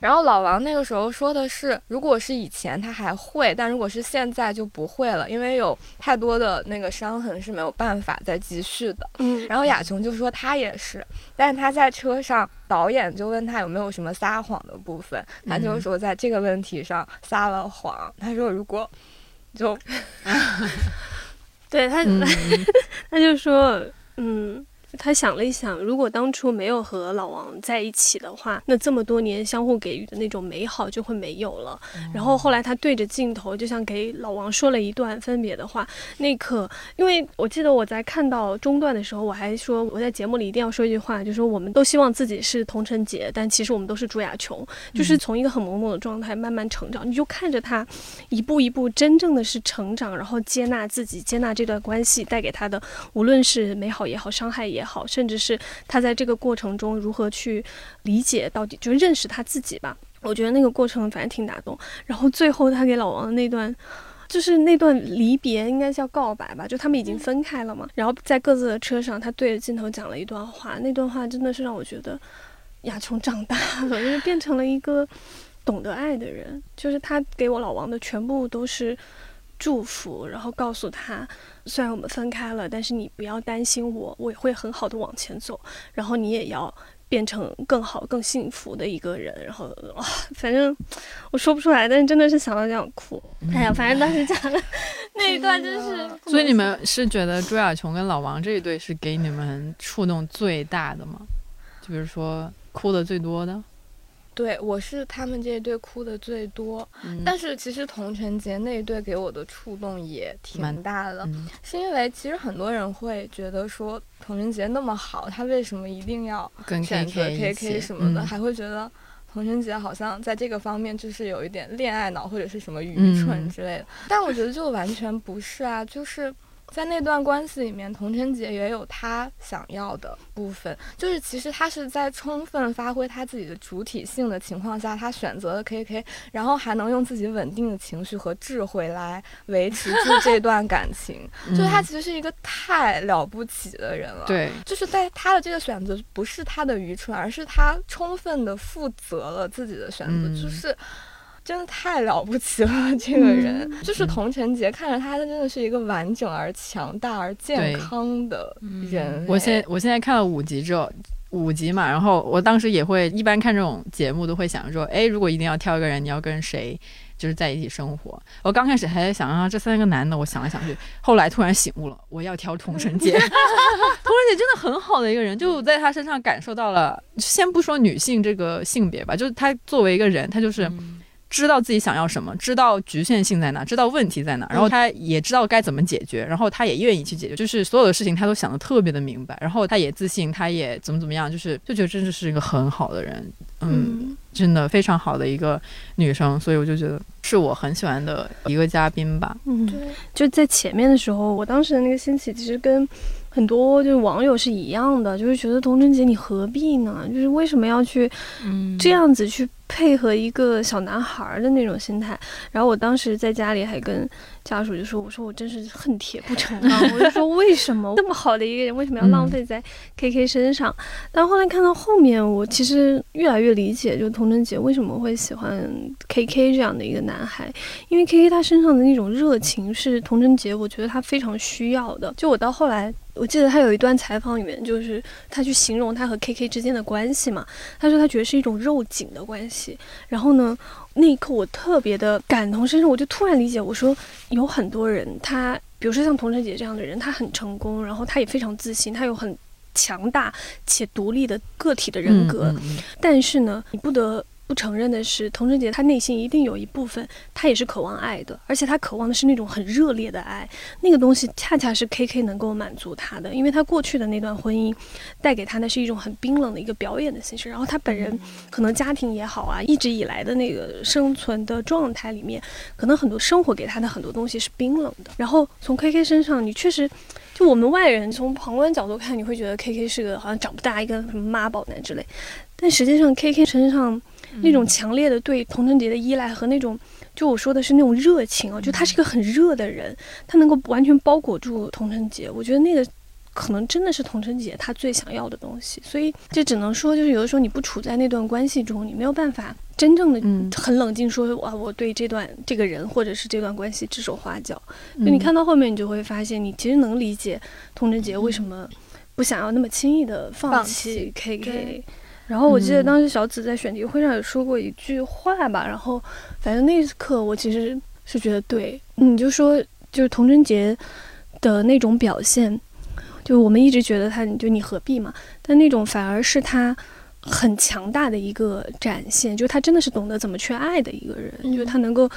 然后老王那个时候说的是，如果是以前他还会，但如果是现在就不会了，因为有太多的那个伤痕是没有办法再继续的。嗯，然后雅琼就说他也是，但是他在车上，导演就问他有没有什么撒谎的部分，他就说在这个问题上撒了谎。他说如果就 对他，嗯，他就说，嗯。他想了一想，如果当初没有和老王在一起的话，那这么多年相互给予的那种美好就会没有了。然后后来他对着镜头，就像给老王说了一段分别的话。那一刻，因为我记得我在看到中段的时候，我还说我在节目里一定要说一句话，就是说我们都希望自己是童晨杰，但其实我们都是朱亚琼，就是从一个很懵懂的状态慢慢成长，你就看着他一步一步真正的是成长，然后接纳自己，接纳这段关系带给他的，无论是美好也好，伤害也好，甚至是他在这个过程中如何去理解到底，就是认识他自己吧。我觉得那个过程反正挺打动。然后最后他给老王的那段。就是那段离别，应该叫告白吧，就他们已经分开了嘛。然后在各自的车上，他对着镜头讲了一段话，那段话真的是让我觉得亚琼长大了，就是变成了一个懂得爱的人。就是他给我老王的全部都是祝福，然后告诉他，虽然我们分开了，但是你不要担心我，我也会很好的往前走。然后你也要变成更好、更幸福的一个人。然后哇，反正我说不出来，但是真的是想到就想哭。哎呀，反正当时讲的 那一段真是。所以你们是觉得朱亚琼跟老王这一对是给你们触动最大的吗？就比如说哭的最多的，对我是他们这一对哭的最多，嗯但是其实童晨杰那一对给我的触动也挺大的，嗯是因为其实很多人会觉得说童晨杰那么好，他为什么一定要跟选择 KK 什么的，嗯还会觉得童晨杰好像在这个方面就是有一点恋爱脑或者是什么愚蠢嗯之类的。但我觉得就完全不是啊，就是。在那段关系里面，童晨杰也有他想要的部分，就是其实他是在充分发挥他自己的主体性的情况下，他选择了 KK，然后还能用自己稳定的情绪和智慧来维持住 这段感情，就是他其实是一个太了不起的人了。。对，就是在他的这个选择不是他的愚蠢，而是他充分的负责了自己的选择，嗯就是真的太了不起了。这个人、就是童晨杰，看着他，他真的是一个完整而强大而健康的人。我现哎我现在看了五集之后，五集嘛，然后我当时也会一般看这种节目都会想说，哎，如果一定要挑一个人，你要跟谁就是在一起生活？我刚开始还在想啊，这三个男的，我想来想去，后来突然醒悟了，我要挑童晨杰。童晨杰真的很好的一个人，就在他身上感受到了，先不说女性这个性别吧，就是他作为一个人，他就是。知道自己想要什么，知道局限性在哪，知道问题在哪，然后他也知道该怎么解决，然后他也愿意去解决，就是所有的事情他都想得特别的明白，然后他也自信，他也怎么怎么样，就是就觉得真的是一个很好的人，嗯，真的非常好的一个女生，所以我就觉得是我很喜欢的一个嘉宾吧。嗯，对，就在前面的时候，我当时的那个心情其实跟很多就是网友是一样的，就是觉得童晨杰你何必呢？就是为什么要去嗯这样子去配合一个小男孩儿的那种心态？然后我当时在家里还跟家属就说：“我说我真是恨铁不成钢，我就说为什么这 么好的一个人，为什么要浪费在 KK 身上？”但后来看到后面，我其实越来越理解，就童晨杰为什么会喜欢 KK 这样的一个男孩，因为 KK 他身上的那种热情是童晨杰，我觉得他非常需要的。就我到后来，我记得他有一段采访里面，就是他去形容他和 KK 之间的关系嘛，他说他觉得是一种肉紧的关系。然后呢，那一刻我特别的感同身受，我就突然理解，我说有很多人他，比如说像童晨姐这样的人，他很成功，然后他也非常自信，他有很强大且独立的个体的人格，嗯嗯但是呢，你不得不承认的是，童晨杰他内心一定有一部分，他也是渴望爱的，而且他渴望的是那种很热烈的爱，那个东西恰恰是 KK 能够满足他的，因为他过去的那段婚姻带给他的是一种很冰冷的一个表演的形式，然后他本人可能家庭也好啊，一直以来的那个生存的状态里面，可能很多生活给他的很多东西是冰冷的，然后从 KK 身上，你确实就我们外人从旁观角度看，你会觉得 K K 是个好像长不大一个什么妈宝男之类，但实际上 K K 身上那种强烈的对童承杰的依赖和那种，就我说的是那种热情啊，就他是一个很热的人，他能够完全包裹住童承杰，我觉得那个。可能真的是童承杰他最想要的东西，所以这只能说，就是有的时候你不处在那段关系中，你没有办法真正的很冷静说，啊，我对这段这个人或者是这段关系指手画脚。就你看到后面，你就会发现，你其实能理解童承杰为什么不想要那么轻易的放弃 K K。然后我记得当时小紫在选题会上也说过一句话吧，然后反正那一刻我其实是觉得对，你就说就是童贞洁的那种表现。就我们一直觉得他，就你何必嘛？但那种反而是他很强大的一个展现，就他真的是懂得怎么去爱的一个人。就他能够，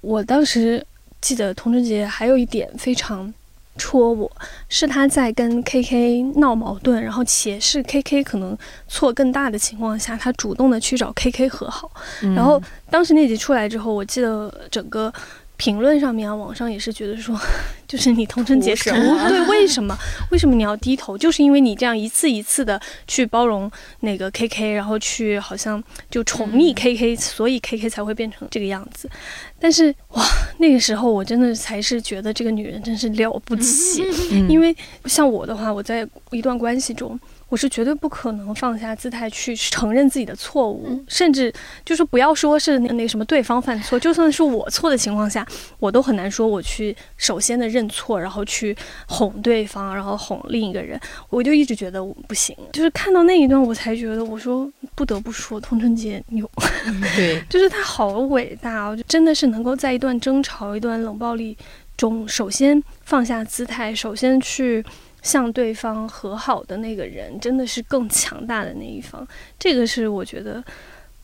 我当时记得童贞杰还有一点非常戳我，是他在跟 K K 闹矛盾，然后且是 K K 可能错更大的情况下，他主动的去找 K K 和好。然后当时那集出来之后，我记得整个。评论上面啊，网上也是觉得说，就是你同城结仇，对，为什么？为什么你要低头？就是因为你这样一次一次的去包容那个 K K，然后去好像就宠溺 K K，所以 K K 才会变成这个样子。但是哇，那个时候我真的才是觉得这个女人真是了不起，因为像我的话，我在一段关系中。我是绝对不可能放下姿态去承认自己的错误，甚至就是不要说是那那什么对方犯错，就算是我错的情况下，我都很难说我去首先的认错，然后去哄对方，然后哄另一个人。我就一直觉得我不行，就是看到那一段，我才觉得我说不得不说，童承杰牛，对，就是他好伟大哦，就真的是能够在一段争吵、一段冷暴力中，首先放下姿态，首先去。向对方和好的那个人，真的是更强大的那一方。这个是我觉得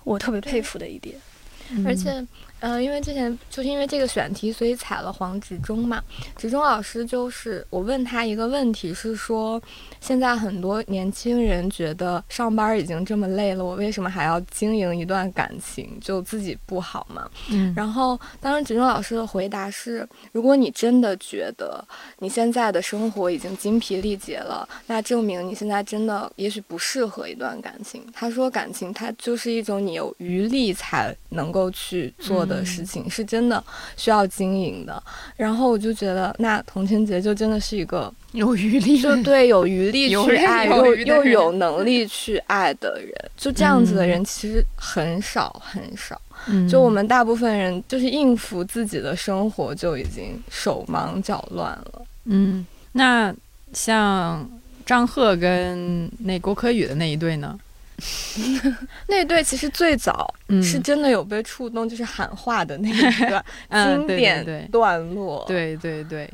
我特别佩服的一点，而且。嗯，因为之前就是因为这个选题，所以采了黄执中嘛。执中老师就是我问他一个问题，是说现在很多年轻人觉得上班已经这么累了，我为什么还要经营一段感情？就自己不好嘛。嗯。然后当时执中老师的回答是：如果你真的觉得你现在的生活已经精疲力竭了，那证明你现在真的也许不适合一段感情。他说，感情它就是一种你有余力才能够去做。的事情是真的需要经营的，然后我就觉得，那童清洁就真的是一个有余力，就对有余力去爱又又有能力 去爱的人，就这样子的人其实很少很少。就我们大部分人就是应付自己的生活就已经手忙脚乱了。嗯，那像张赫跟那郭可宇的那一对呢？那对其实最早是真的有被触动，就是喊话的那一段 经典段落。对对对，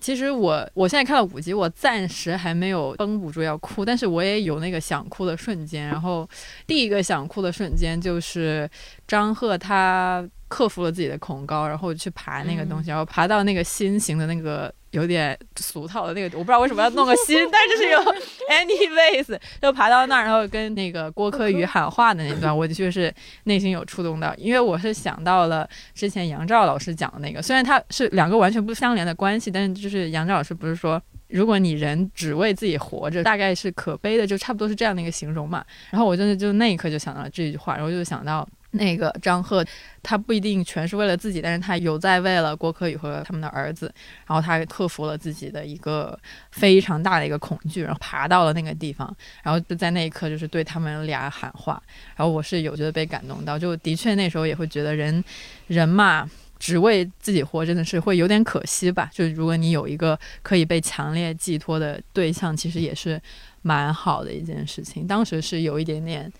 其实我我现在看到五集，我暂时还没有绷不住要哭，但是我也有那个想哭的瞬间。然后第一个想哭的瞬间就是张赫他克服了自己的恐高，然后去爬那个东西，然后爬到那个心形的那个。有点俗套的那个，我不知道为什么要弄个心，但是是有 anyways，就爬到那儿，然后跟那个郭柯宇喊话的那段，我的确是内心有触动到，因为我是想到了之前杨照老师讲的那个，虽然他是两个完全不相连的关系，但是就是杨照老师不是说，如果你人只为自己活着，大概是可悲的，就差不多是这样的一个形容嘛。然后我真的就那一刻就想到了这句话，然后就想到。那个张赫，他不一定全是为了自己，但是他有在为了郭可宇和他们的儿子，然后他克服了自己的一个非常大的一个恐惧，然后爬到了那个地方，然后就在那一刻就是对他们俩喊话，然后我是有觉得被感动到，就的确那时候也会觉得人，人嘛，只为自己活真的是会有点可惜吧，就如果你有一个可以被强烈寄托的对象，其实也是蛮好的一件事情，当时是有一点点。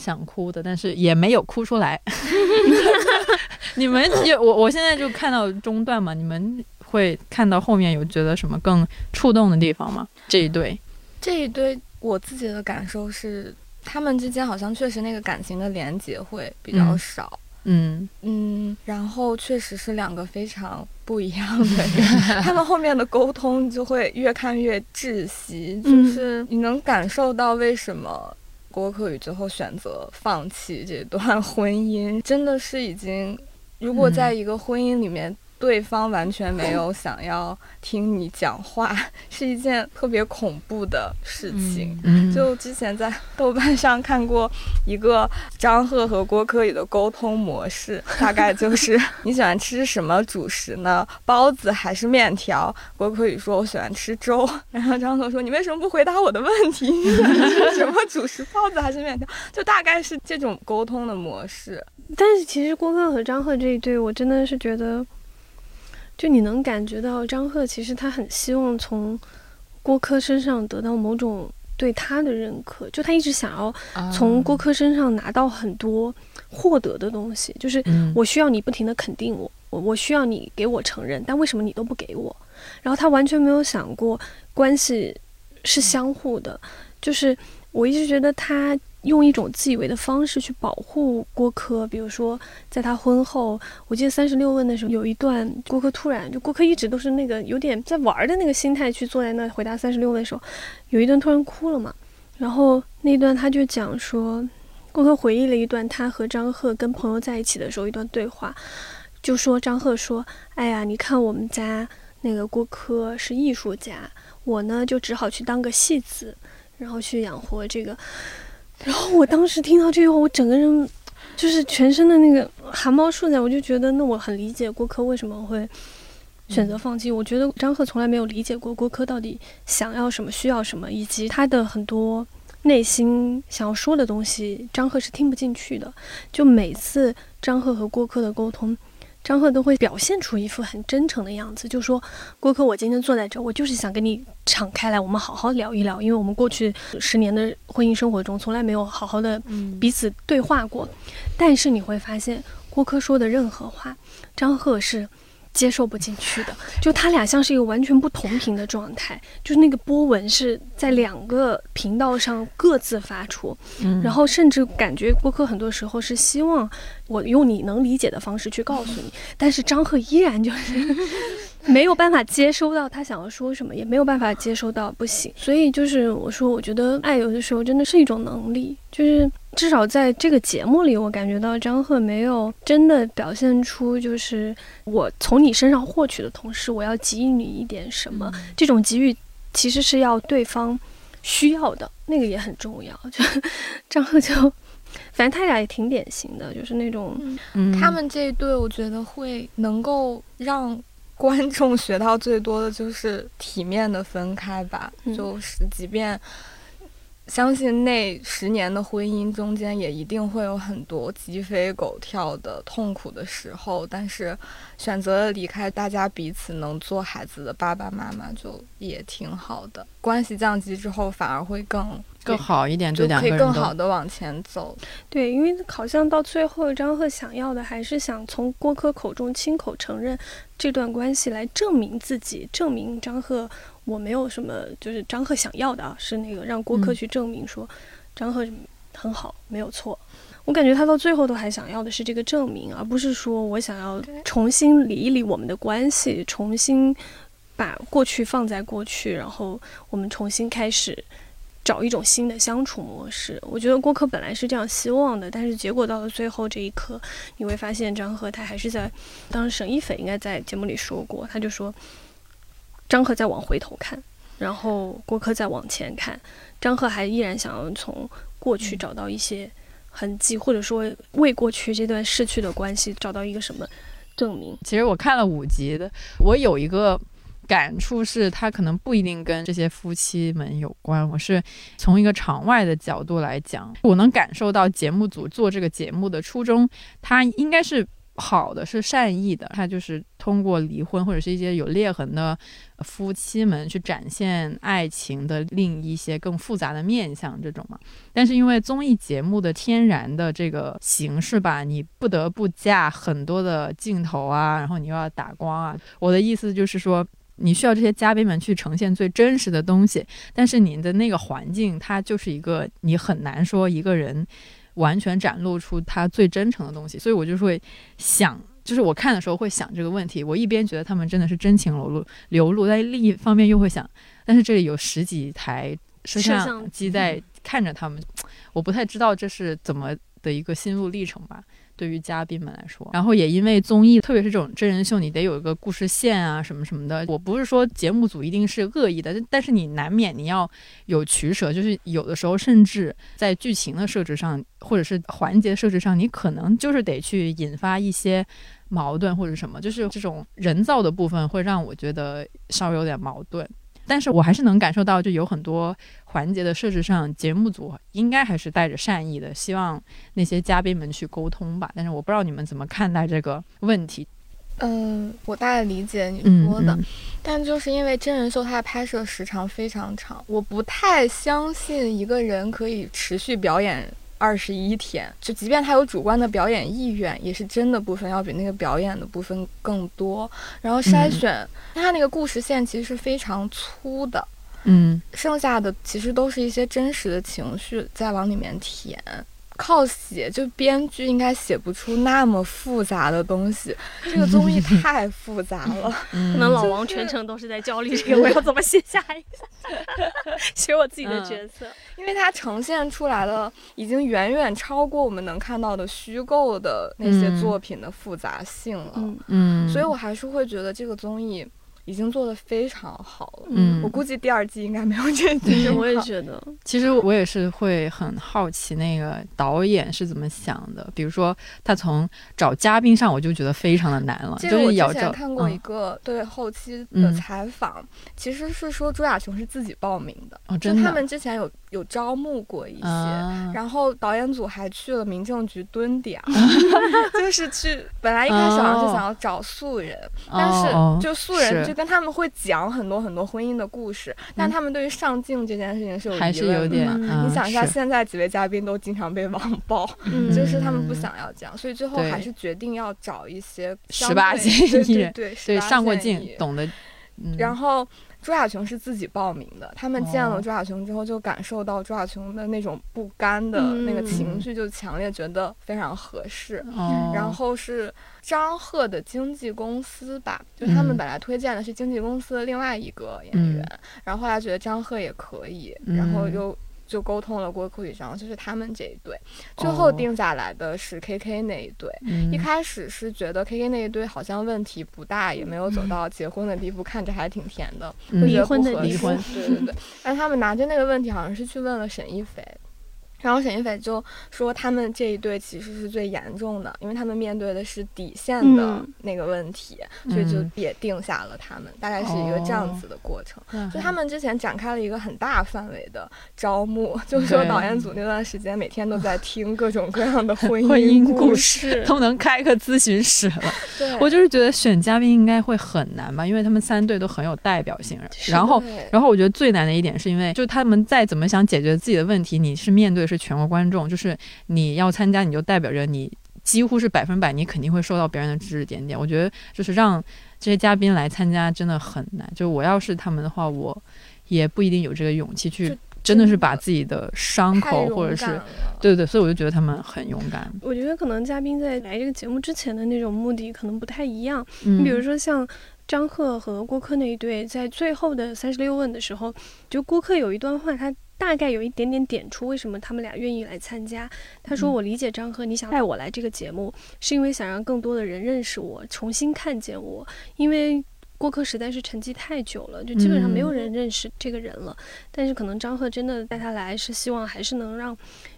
想哭的，但是也没有哭出来。你们也我我现在就看到中段嘛，你们会看到后面有觉得什么更触动的地方吗？这一对，这一对，我自己的感受是，他们之间好像确实那个感情的连接会比较少。嗯嗯，然后确实是两个非常不一样的人，他们后面的沟通就会越看越窒息，就是你能感受到为什么。郭柯宇最后选择放弃这段婚姻，真的是已经，如果在一个婚姻里面对方完全没有想要听你讲话，是一件特别恐怖的事情。嗯，就之前在豆瓣上看过一个张赫和郭柯宇的沟通模式，大概就是你喜欢吃什么主食呢？包子还是面条？郭柯宇说：“我喜欢吃粥。”然后张赫说：“你为什么不回答我的问题？你喜欢吃什么主食？包子还是面条？”就大概是这种沟通的模式。但是其实郭柯和张赫这一对，我真的是觉得，就你能感觉到张赫其实他很希望从郭柯身上得到某种对他的认可，就他一直想要从郭柯身上拿到很多获得的东西，就是嗯我需要你不停的肯定我，我我需要你给我承认，但为什么你都不给我？然后他完全没有想过关系是相互的，就是我一直觉得他用一种自以为的方式去保护郭柯，比如说在他婚后，我记得三十六问的时候有一段，郭柯突然就郭柯一直都是那个有点在玩的那个心态去坐在那回答三十六问的时候，有一段突然哭了嘛，然后那段他就讲说，郭柯回忆了一段他和张赫跟朋友在一起的时候一段对话，就说张赫说，哎呀，你看我们家那个郭柯是艺术家，我呢就只好去当个戏子，然后去养活这个。然后我当时听到这句话，我整个人就是全身的那个汗毛竖起来，我就觉得那我很理解郭柯为什么会选择放弃。我觉得张赫从来没有理解过郭柯到底想要什么、需要什么，以及他的很多内心想要说的东西，张赫是听不进去的。就每次张赫和郭柯的沟通。张赫都会表现出一副很真诚的样子，就说：“郭柯，我今天坐在这，我就是想跟你敞开来，我们好好聊一聊，因为我们过去十年的婚姻生活中，从来没有好好的彼此对话过。但是你会发现，郭柯说的任何话，张赫是接受不进去的，就他俩像是一个完全不同频的状态，就是那个波纹是在两个频道上各自发出，嗯然后甚至感觉播客很多时候是希望我用你能理解的方式去告诉你，但是张赫依然就是 没有办法接收到他想要说什么，也没有办法接收到不行。所以就是我说，我觉得爱有的时候真的是一种能力，就是至少在这个节目里，我感觉到张赫没有真的表现出就是我从你身上获取的同时，我要给予你一点什么，这种给予其实是要对方需要的，那个也很重要。就张赫就，反正他俩也挺典型的，就是那种嗯他们这一对，我觉得会能够让观众学到最多的就是体面的分开吧。嗯就是即便相信那十年的婚姻中间也一定会有很多鸡飞狗跳的痛苦的时候，但是选择了离开，大家彼此能做孩子的爸爸妈妈，就也挺好的。关系降级之后，反而会更更好一点，就可以更好的往前走。对，因为好像到最后，张赫想要的还是想从郭柯口中亲口承认这段关系，来证明自己，证明张赫我没有什么，就是张赫想要的啊，是那个让郭柯嗯去证明说张赫很好，没有错。我感觉他到最后都还想要的是这个证明，而不是说我想要重新理一理我们的关系，重新把过去放在过去，然后我们重新开始找一种新的相处模式。我觉得郭柯本来是这样希望的，但是结果到了最后这一刻，你会发现张赫他还是在，当时沈一斐应该在节目里说过，他就说张赫在往回头看，然后郭柯在往前看，张赫还依然想要从过去找到一些痕迹，或者说为过去这段逝去的关系找到一个什么证明。其实我看了五集的，我有一个感触是，他可能不一定跟这些夫妻们有关。我是从一个场外的角度来讲，我能感受到节目组做这个节目的初衷，他应该是好的，是善意的。他就是通过离婚或者是一些有裂痕的夫妻们去展现爱情的另一些更复杂的面相，这种嘛。但是因为综艺节目的天然的这个形式吧，你不得不架很多的镜头啊，然后你又要打光啊。我的意思就是说，你需要这些嘉宾们去呈现最真实的东西，但是你的那个环境，它就是一个你很难说一个人完全展露出他最真诚的东西，所以我就会想。就是我看的时候会想这个问题，我一边觉得他们真的是真情流露流露，但另一方面又会想，但是这里有十几台摄像摄像机在看着他们，我不太知道这是怎么的一个心路历程吧。对于嘉宾们来说。然后也因为综艺，特别是这种真人秀，你得有一个故事线啊，什么什么的。我不是说节目组一定是恶意的，但是你难免你要有取舍，就是有的时候甚至在剧情的设置上，或者是环节设置上，你可能就是得去引发一些矛盾或者什么，就是这种人造的部分会让我觉得稍微有点矛盾。但是我还是能感受到，就有很多环节的设置上，节目组应该还是带着善意的，希望那些嘉宾们去沟通吧。但是我不知道你们怎么看待这个问题。嗯，我大概理解你说的，但就是因为真人秀它的拍摄时长非常长，我不太相信一个人可以持续表演。二十一天，就即便他有主观的表演意愿，也是真的部分要比那个表演的部分更多。然后筛选他那个故事线其实是非常粗的，嗯，剩下的其实都是一些真实的情绪在往里面填。靠写，就编剧应该写不出那么复杂的东西。这个综艺太复杂了，可能老王全程都是在焦虑这个我要怎么写下一个，写我自己的角色，因为它呈现出来的已经远远超过我们能看到的虚构的那些作品的复杂性了。嗯，所以我还是会觉得这个综艺。已经做的非常好了，嗯，我估计第二季应该没有这季。我也觉得，其实我也是会很好奇那个导演是怎么想的。比如说，他从找嘉宾上，我就觉得非常的难了。就是我之前看过一个对后期的采访，其实是说朱亚雄是自己报名的，哦，真的。他们之前有有招募过一些，然后导演组还去了民政局蹲点，就是去。本来一开始好像是想要找素人，但是就素人就。跟他们会讲很多很多婚姻的故事，但他们对于上镜这件事情是有还是有点。你想一下，现在几位嘉宾都经常被网暴，就是他们不想要这样，所以最后还是决定要找一些十八线艺人，对对上过镜，懂得。然后。朱亚琼是自己报名的，他们见了朱亚琼之后，就感受到朱亚琼的那种不甘的那个情绪，就强烈觉得非常合适。然后是张赫的经纪公司吧，就他们本来推荐的是经纪公司的另外一个演员，然后后来觉得张赫也可以，然后又。就沟通了郭柯宇章，就是他们这一对，最后定下来的是 K K 那一对。一开始是觉得 K K 那一对好像问题不大，也没有走到结婚的地步，看着还挺甜的。离婚的离婚，对对对。但他们拿着那个问题，好像是去问了沈一菲。然后沈一斐就说，他们这一对其实是最严重的，因为他们面对的是底线的那个问题，所以就也定下了他们，大概是一个这样子的过程。就他们之前展开了一个很大范围的招募，就是说导演组那段时间每天都在听各种各样的 婚姻故事，都能开个咨询室了。我就是觉得选嘉宾应该会很难吧，因为他们三对都很有代表性。然后，然后我觉得最难的一点是因为，就他们再怎么想解决自己的问题，你是面对。是全国观众，就是你要参加，你就代表着你几乎是百分百，你肯定会受到别人的指指点点。我觉得就是让这些嘉宾来参加真的很难。就我要是他们的话，我也不一定有这个勇气去，真的是把自己的伤口或者是对对对，所以我就觉得他们很勇敢。我觉得可能嘉宾在来这个节目之前的那种目的可能不太一样。你比如说像张赫和郭柯那一对，在最后的三十六问的时候，就郭柯有一段话，他。大概有一点点点出为什么他们俩愿意来参加。他说：“我理解张赫，你想带我来这个节目，是因为想让更多的人认识我，重新看见我。因为郭柯实在是沉寂太久了，就基本上没有人认识这个人了。但是可能张赫真的带他来，是希望还是能让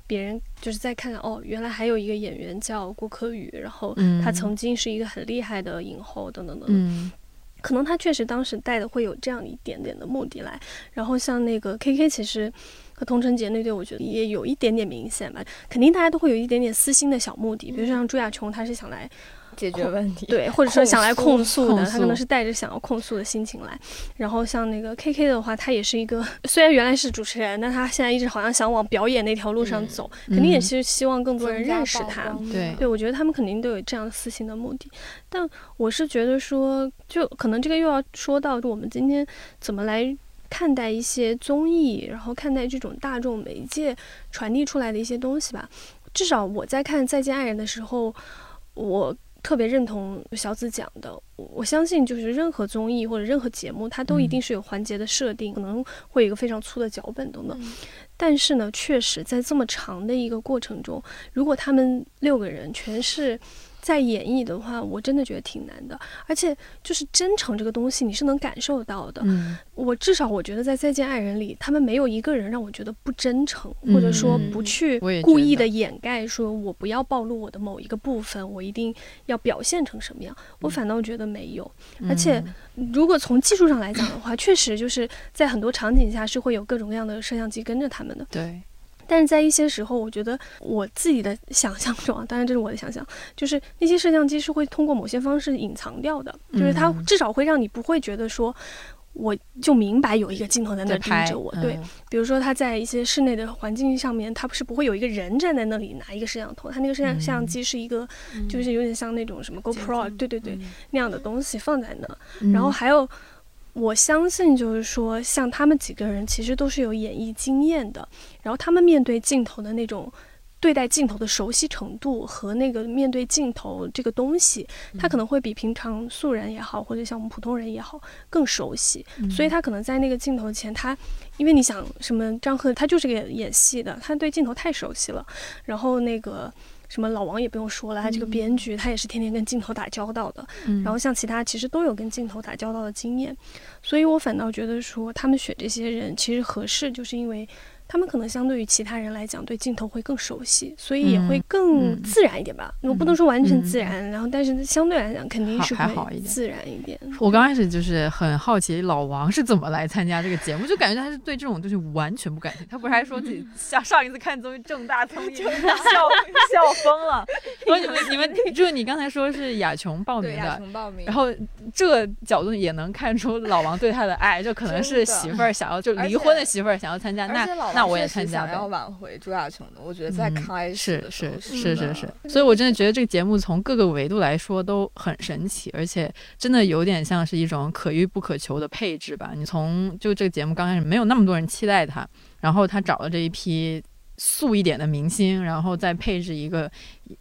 别人就是再看看哦，原来还有一个演员叫郭柯宇，然后他曾经是一个很厉害的影后，等等等等。”可能他确实当时带的会有这样一点点的目的来，然后像那个 K K，其实和童晨杰那对，我觉得也有一点点明显吧。肯定大家都会有一点点私心的小目的，比如说像朱亚琼，他是想来。解决问题，对，或者说想来控诉的，他可能是带着想要控诉的心情来。然后像那个 K K 的话，他也是一个，虽然原来是主持人，但他现在一直好像想往表演那条路上走，肯定也是希望更多人认识他。对，对我觉得他们肯定都有这样私心的目的。但我是觉得说，就可能这个又要说到我们今天怎么来看待一些综艺，然后看待这种大众媒介传递出来的一些东西吧。至少我在看《再见爱人》的时候，我。特别认同小紫讲的，我我相信就是任何综艺或者任何节目，它都一定是有环节的设定，可能会有一个非常粗的脚本等等。但是呢，确实在这么长的一个过程中，如果他们六个人全是。在演绎的话，我真的觉得挺难的，而且就是真诚这个东西，你是能感受到的。嗯，我至少我觉得在《再见爱人》里，他们没有一个人让我觉得不真诚，或者说不去故意的掩盖，说我不要暴露我的某一个部分，我一定要表现成什么样。我反倒觉得没有。而且，如果从技术上来讲的话，确实就是在很多场景下是会有各种各样的摄像机跟着他们的。对。但是在一些时候，我觉得我自己的想象中啊，当然这是我的想象，就是那些摄像机是会通过某些方式隐藏掉的，就是它至少会让你不会觉得说，我就明白有一个镜头在那盯着我。对，比如说他在一些室内的环境上面，他不是不会有一个人站在那里拿一个摄像头，他那个摄像摄像机是一个，就是有点像那种什么 GoPro，对对对，那样的东西放在那，然后还有。我相信，就是说，像他们几个人，其实都是有演艺经验的。然后他们面对镜头的那种对待镜头的熟悉程度和那个面对镜头这个东西，他可能会比平常素人也好，或者像我们普通人也好更熟悉。所以他可能在那个镜头前，他因为你想什么，张赫他就是个演戏的，他对镜头太熟悉了。然后那个。什么老王也不用说了，他这个编剧他也是天天跟镜头打交道的，然后像其他其实都有跟镜头打交道的经验，所以我反倒觉得说他们选这些人其实合适，就是因为。他们可能相对于其他人来讲，对镜头会更熟悉，所以也会更自然一点吧。我不能说完全自然，然后但是相对来讲肯定是会好一点，自然一点。我刚开始就是很好奇老王是怎么来参加这个节目，就感觉他是对这种东西完全不感兴趣。他不是还说自己 上上一次看综艺正大综艺 笑笑疯了。说你们你们就是你刚才说是雅琼报名的，然后这个角度也能看出老王对他的爱，就可能是媳妇儿想要就离婚的媳妇儿想要参加，那那。我也参加，要挽回朱亚琼的。我觉得在开始是是是是是，所以我真的觉得这个节目从各个维度来说都很神奇，而且真的有点像是一种可遇不可求的配置吧。你从就这个节目刚开始没有那么多人期待他，然后他找了这一批素一点的明星，然后再配置一个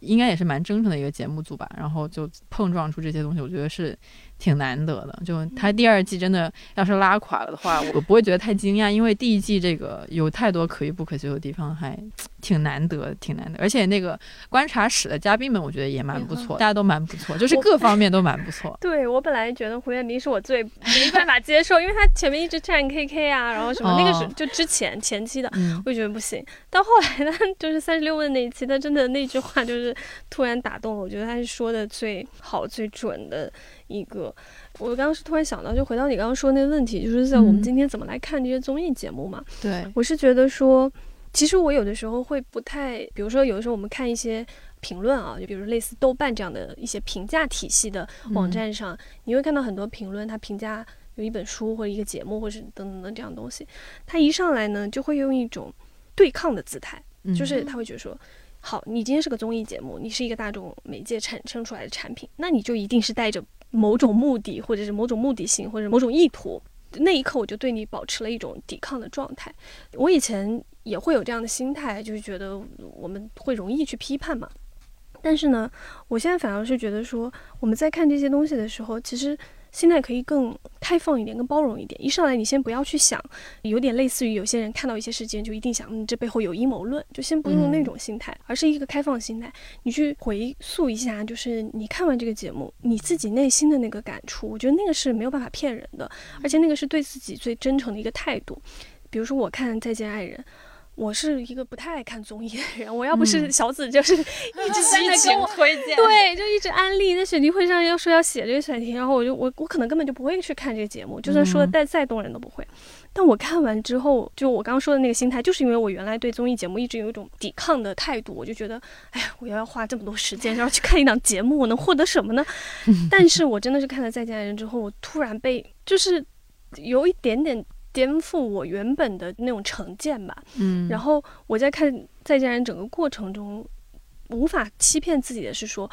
应该也是蛮真诚的一个节目组吧，然后就碰撞出这些东西，我觉得是。挺难得的，就他第二季真的要是拉垮了的话，我不会觉得太惊讶，因为第一季这个有太多可遇不可求的地方，还挺难得，挺难得。而且那个观察室的嘉宾们，我觉得也蛮不错，大家都蛮不错，就是各方面都蛮不错。对我本来觉得胡彦斌是我最没办法接受，因为他前面一直站 KK 啊，然后什么那个是就之前前期的，我就觉得不行。到后来呢，就是三十六问那一期，他真的那句话就是突然打动了，我觉得他是说的最好最准的。一个，我刚刚是突然想到，就回到你刚刚说那个问题，就是在我们今天怎么来看这些综艺节目嘛？对，我是觉得说，其实我有的时候会不太，比如说有的时候我们看一些评论啊，就比如类似豆瓣这样的一些评价体系的网站上，你会看到很多评论，他评价有一本书或者一个节目，或者是等等的这样东西，他一上来呢就会用一种对抗的姿态，就是他会觉得说。好，你今天是个综艺节目，你是一个大众媒介产生出来的产品，那你就一定是带着某种目的，或者是某种目的性，或者某种意图。那一刻，我就对你保持了一种抵抗的状态。我以前也会有这样的心态，就是觉得我们会容易去批判嘛。但是呢，我现在反而是觉得说，我们在看这些东西的时候，其实。心态可以更开放一点，更包容一点。一上来，你先不要去想，有点类似于有些人看到一些事件就一定想，嗯，这背后有阴谋论，就先不用那种心态，而是一个开放心态。你去回溯一下，就是你看完这个节目，你自己内心的那个感触，我觉得那个是没有办法骗人的，而且那个是对自己最真诚的一个态度。比如说，我看《再见爱人》。我是一个不太爱看综艺的人，我要不是小紫就是 一直在那跟我推荐，对，就一直安利，在选题会上要说要写这个选题，然后我就我我可能根本就不会去看这个节目，就算说的再再动人都不会。但我看完之后，就我刚刚说的那个心态，就是因为我原来对综艺节目一直有一种抵抗的态度，我就觉得，哎呀，我要花这么多时间然后去看一档节目，我能获得什么呢？但是我真的是看了《再见爱人》之后，我突然被就是有一点点。颠覆我原本的那种成见吧，嗯，然后我在看《再见人》整个过程中，无法欺骗自己的是说，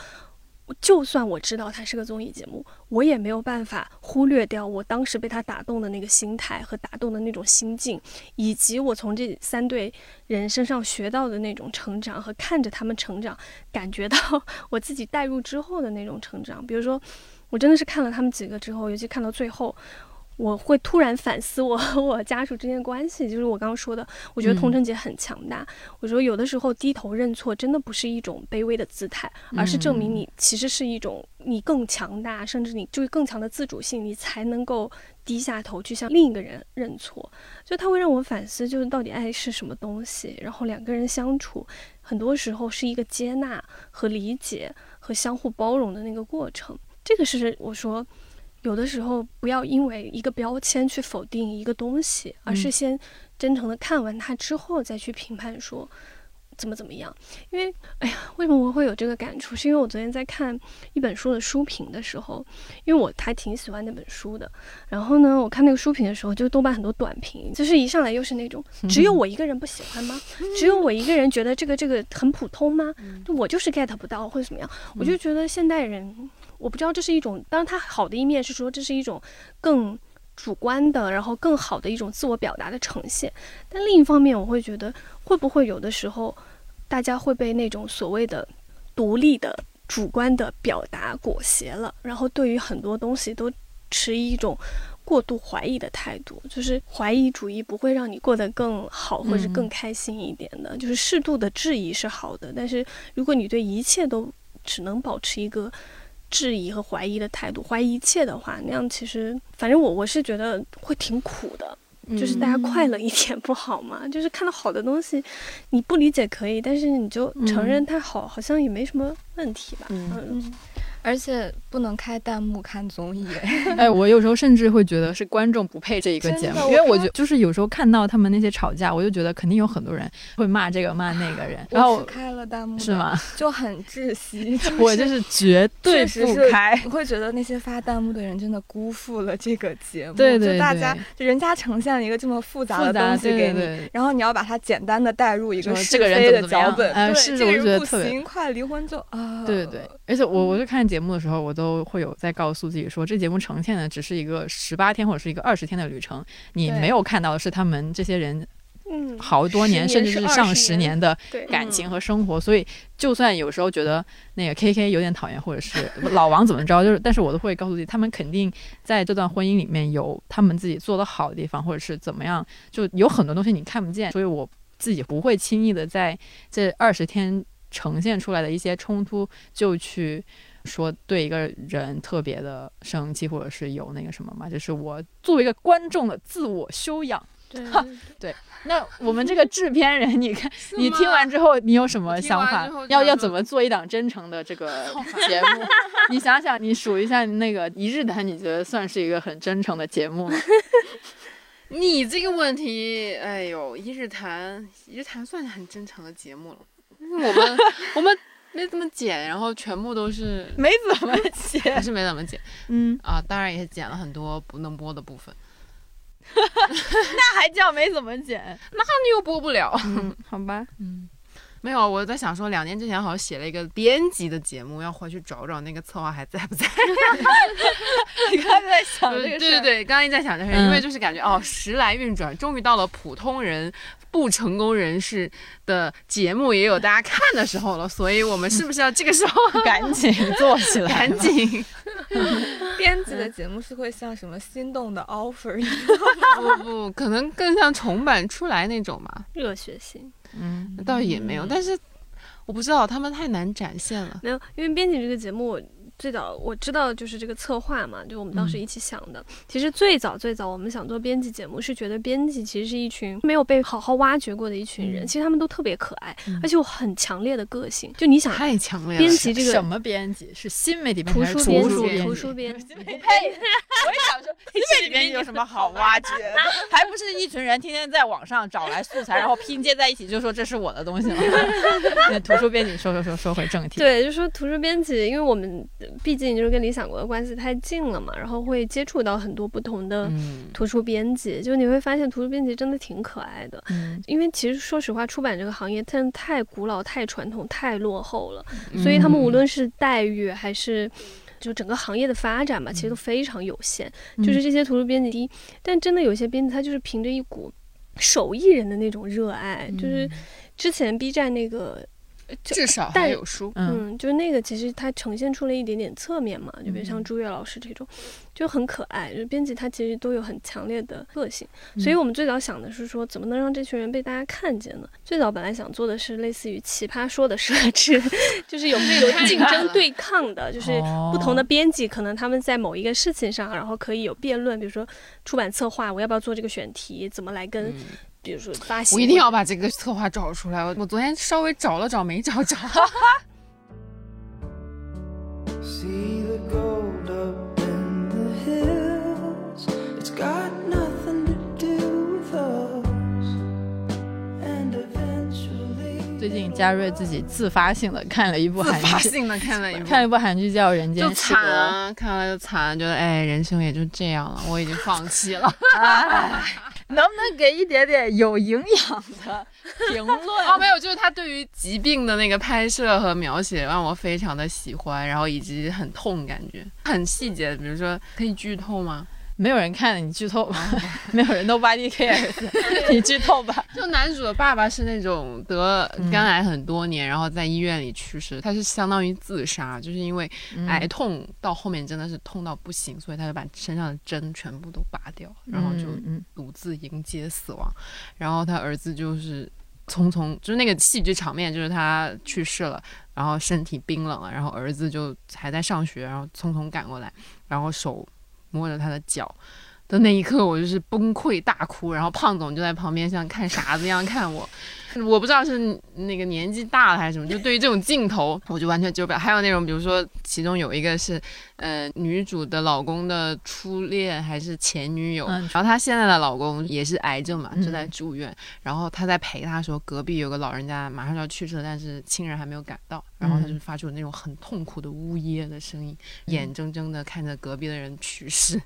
就算我知道它是个综艺节目，我也没有办法忽略掉我当时被他打动的那个心态和打动的那种心境，以及我从这三对人身上学到的那种成长和看着他们成长，感觉到我自己带入之后的那种成长。比如说，我真的是看了他们几个之后，尤其看到最后。我会突然反思我和我家属之间的关系，就是我刚刚说的，我觉得童晨姐很强大。我说有的时候低头认错真的不是一种卑微的姿态，而是证明你其实是一种你更强大，甚至你就是更强的自主性，你才能够低下头去向另一个人认错。就他会让我反思，就是到底爱是什么东西，然后两个人相处，很多时候是一个接纳和理解和相互包容的那个过程。这个是我说。有的时候不要因为一个标签去否定一个东西，而是先真诚的看完它之后再去评判说怎么怎么样。因为，哎呀，为什么我会有这个感触？是因为我昨天在看一本书的书评的时候，因为我还挺喜欢那本书的。然后呢，我看那个书评的时候，就豆瓣很多短评，就是一上来又是那种只有我一个人不喜欢吗？只有我一个人觉得这个这个很普通吗？就我就是 get 不到或者怎么样？我就觉得现代人。我不知道这是一种，当然它好的一面是说这是一种更主观的，然后更好的一种自我表达的呈现。但另一方面，我会觉得会不会有的时候，大家会被那种所谓的独立的主观的表达裹挟了，然后对于很多东西都持一种过度怀疑的态度。就是怀疑主义不会让你过得更好或者更开心一点的。就是适度的质疑是好的，但是如果你对一切都只能保持一个。质疑和怀疑的态度，怀疑一切的话，那样其实，反正我我是觉得会挺苦的。就是大家快乐一点不好吗？就是看到好的东西，你不理解可以，但是你就承认它好，好像也没什么问题吧。嗯。而且不能开弹幕看综艺，哎，我有时候甚至会觉得是观众不配这一个节目，因为我觉就是有时候看到他们那些吵架，我就觉得肯定有很多人会骂这个骂那个人，然后开了弹幕是吗？就很窒息，我就是绝对不开，我会觉得那些发弹幕的人真的辜负了这个节目，对对对，大家就人家呈现了一个这么复杂的东西给你，然后你要把它简单的带入一个是非的脚本，哎，是，我觉得特别快离婚就啊，对对对，而且我我就看节目的时候，我都。会有在告诉自己说，这节目呈现的只是一个十八天或者是一个二十天的旅程，你没有看到的是他们这些人，嗯，好多年甚至是上十年的感情和生活。所以，就算有时候觉得那个 K K 有点讨厌，或者是老王怎么着，就是，但是我都会告诉自己，他们肯定在这段婚姻里面有他们自己做的好的地方，或者是怎么样，就有很多东西你看不见，所以我自己不会轻易的在这二十天呈现出来的一些冲突就去。说对一个人特别的生气，或者是有那个什么嘛？就是我作为一个观众的自我修养。对 对。那我们这个制片人，你看，你听完之后，你有什么想法？要要怎么做一档真诚的这个节目？你想想，你数一下那个一日谈，你觉得算是一个很真诚的节目吗？你这个问题，哎呦，一日谈，一日谈算是很真诚的节目了。我 们我们。没怎么剪，然后全部都是 没怎么剪，还是没怎么剪。嗯啊，当然也剪了很多不能播的部分。那还叫没怎么剪？那你又播不了。好吧，嗯。没有，我在想说，两年之前好像写了一个编辑的节目，要回去找找那个策划还在不在。你刚才在想这个事？对对对，刚刚一直在想这个事，因为就是感觉哦，时来运转，终于到了普通人不成功人士的节目也有大家看的时候了，所以我们是不是要这个时候 赶紧做起来？赶紧。编辑的节目是会像什么心动的 offer 一样？不不，可能更像重版出来那种嘛，热血型。嗯，倒也没有，但是我不知道他们太难展现了。没有，因为编辑这个节目。最早我知道就是这个策划嘛，就我们当时一起想的。其实最早最早我们想做编辑节目，是觉得编辑其实是一群没有被好好挖掘过的一群人。其实他们都特别可爱，而且有很强烈的个性。就你想，太强烈了。编辑这个什么编辑？是新媒体编辑？图书编辑？图书编辑？呸！我也想说，新媒体编辑有什么好挖掘的？还不是一群人天天在网上找来素材，然后拼接在一起，就说这是我的东西吗？那图书编辑，说说说说回正题。对，就说图书编辑，因为我们毕竟就是跟理想国的关系太近了嘛，然后会接触到很多不同的嗯，图书编辑，就你会发现图书编辑真的挺可爱的。嗯因为其实说实话，出版这个行业真的太古老、太传统、太落后了，所以他们无论是待遇还是就整个行业的发展吧，其实都非常有限。就是这些图书编辑，但真的有些编辑他就是凭着一股手艺人的那种热爱，就是之前 B 站那个。就至少但还有书。嗯嗯，就是那个，其实它呈现出了一点点侧面嘛，就比如嗯像朱越老师这种，就很可爱。就编辑他其实都有很强烈的个性，嗯所以我们最早想的是说，怎么能让这群人被大家看见呢？最早本来想做的是类似于奇葩说的设置，就是有有竞争对抗的，就是不同的编辑可能他们在某一个事情上，然后可以有辩论，比如说出版策划，我要不要做这个选题，怎么来跟。比如说发行，我一定要把这个策划找出来。我我昨天稍微找了找，没找着。最近嘉瑞自己自发性的看了一部韩剧，发性的看了一部，看了一部韩剧叫《人间就失格惨》。啊，看了就惨，觉得哎，人生也就这样了，我已经放弃了。能不能给一点点有营养的评论？哦，没有，就是他对于疾病的那个拍摄和描写让我非常的喜欢，然后以及很痛，感觉很细节，比如说可以剧透吗？没有人看，你剧透吧。没有人 nobody cares，你剧透吧。就男主的爸爸是那种得肝癌很多年，然后在医院里去世，他是相当于自杀，就是因为癌痛到后面真的是痛到不行，所以他就把身上的针全部都拔掉，然后就嗯独自迎接死亡。然后他儿子就是匆匆，就是那个戏剧场面，就是他去世了，然后身体冰冷了，然后儿子就还在上学，然后匆匆赶过来，然后手摸着他的脚。的那一刻，我就是崩溃大哭，然后胖总就在旁边像看傻子一样看我，我不知道是那个年纪大了还是什么，就 对于这种镜头，我就完全接受不了。还有那种，比如说其中有一个是，呃，女主的老公的初恋还是前女友，嗯。然后她现在的老公也是癌症嘛，嗯。正在住院，然后她在陪她的时候，隔壁有个老人家马上就要去世了，但是亲人还没有赶到，然后她就发出那种很痛苦的呜咽的声音，眼睁睁的看着隔壁的人去世，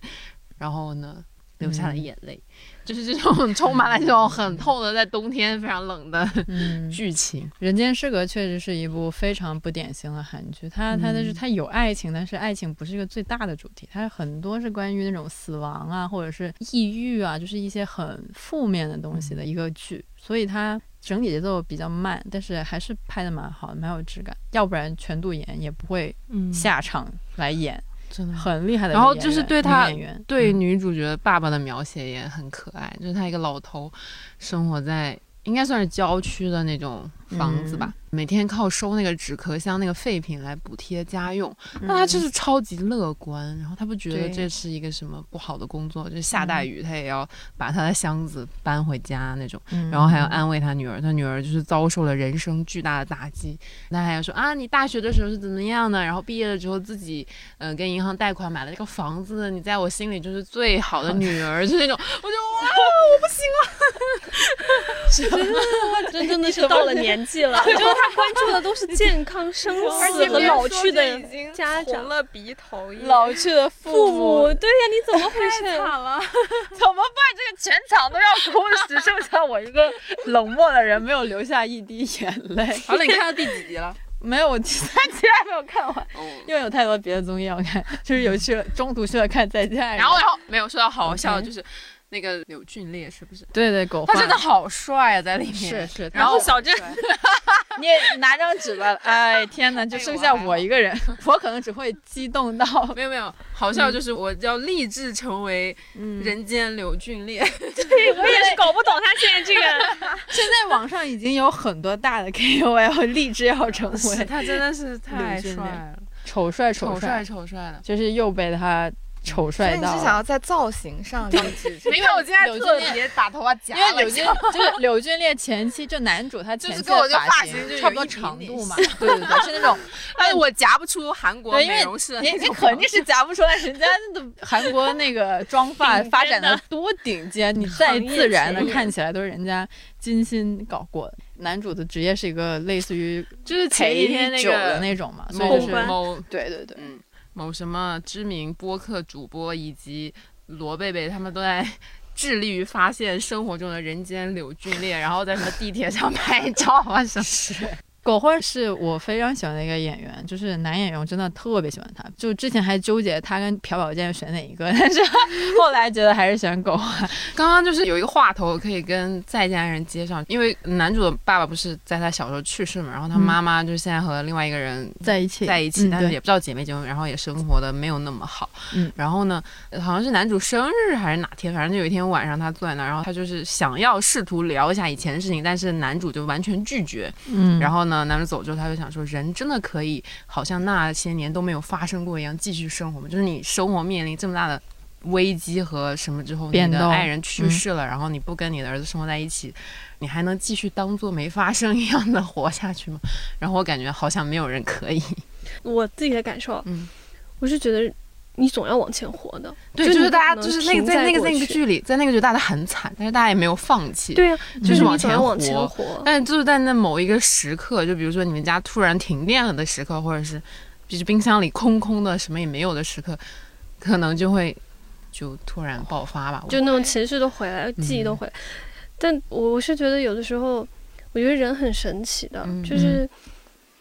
然后呢，流下了眼泪，就是这种充满了这种很痛的，在冬天非常冷的嗯，剧情。人间失格确实是一部非常不典型的韩剧，它它的是它有爱情，但是爱情不是一个最大的主题，它很多是关于那种死亡啊，或者是抑郁啊，就是一些很负面的东西的一个剧，所以它整体节奏比较慢，但是还是拍的蛮好的，蛮有质感，要不然全度妍也不会下场来演，真的很厉害的然后。就是对他对嗯女主角爸爸的描写也很可爱，就是他一个老头，生活在应该算是郊区的那种房子吧，嗯。每天靠收那个纸壳箱那个废品来补贴家用。嗯。那他就是超级乐观，然后他不觉得这是一个什么不好的工作，就是下大雨他也要把他的箱子搬回家那种。嗯。然后还要安慰他女儿，他女儿就是遭受了人生巨大的打击，那还要说啊，你大学的时候是怎么样的，然后毕业了之后自己呃跟银行贷款买了这个房子，你在我心里就是最好的女儿，就那种，我就哇，真 真的是到了年纪了，就是他关注的都是健康、生死和老去的家长、了鼻头老去的父父母。对呀，你怎么回事？了，怎么办？这个全场都要哭，只剩下我一个冷漠的人，没有流下一滴眼泪。好了，你看到第几集了？没有，我第三集还没有看完，因为有太多别的综艺要看，就是有去了中途去了看《再见爱人》，然后然后没有说到好笑就是那个柳俊烈是不是？对对狗他真的好帅啊，在里面。是是，然后小郑，你也拿张纸吧，哎天哪，就剩下我一个人，我可能只会激动到，没有没有，好笑就是我要立志成为人间柳俊烈。我也是搞不懂他现在这个。现在网上已经有很多大的 KOL 立志要成为他真的是太帅了，丑帅丑帅，丑帅的。就是又被他丑帅到你是想要在造型上励志？你看 我今天 特别把头发夹因为柳俊就是柳俊烈前期就男主他前期就是跟我这的发发型就差不多长度嘛，对对对，是那种。但是我夹不出韩国对，因为美容师的你肯定是夹不出来，人家的韩国那个妆发发展的多顶尖，你再自然的看起来都是人家精心搞过。的。男主的职业是一个类似于就是前一天陪酒那个的那种嘛，所以就是某对对对，嗯，某什么知名播客主播以及罗贝贝他们都在致力于发现生活中的人间柳俊烈，然后在什么地铁上拍照啊什么。狗焕是我非常喜欢的一个演员，就是男演员，我真的特别喜欢他。就之前还纠结他跟朴宝剑选哪一个，但是后来觉得还是选狗焕。刚刚就是有一个话头可以跟在家人接上，因为男主的爸爸不是在他小时候去世嘛，然后他嗯妈妈就现在和另外一个人在一起，在一起，但是也不知道姐妹结婚，然后也生活的没有那么好。嗯，然后呢，好像是男主生日还是哪天，反正就有一天晚上他坐在那儿，然后他就是想要试图聊一下以前的事情，但是男主就完全拒绝。嗯，然后呢，男主走之后，他就想说，人真的可以好像那些年都没有发生过一样继续生活吗？就是你生活面临这么大的。危机和什么之后，你的爱人去世了，然后你不跟你的儿子生活在一起，你还能继续当做没发生一样的活下去吗？然后我感觉好像没有人可以。我自己的感受，嗯，我是觉得你总要往前活的。对，就就是是大家就是那个在在那个那个剧里，在那个剧大家很惨，但是大家也没有放弃。对呀、就是往前往前活活。但是就是在那某一个时刻，就比如说你们家突然停电了的时刻，或者是就是冰箱里空空的，什么也没有的时刻，可能就会就突然爆发吧。就那种情绪都回来，记忆都回来。但我我是觉得有的时候，我觉得人很神奇的，嗯就是，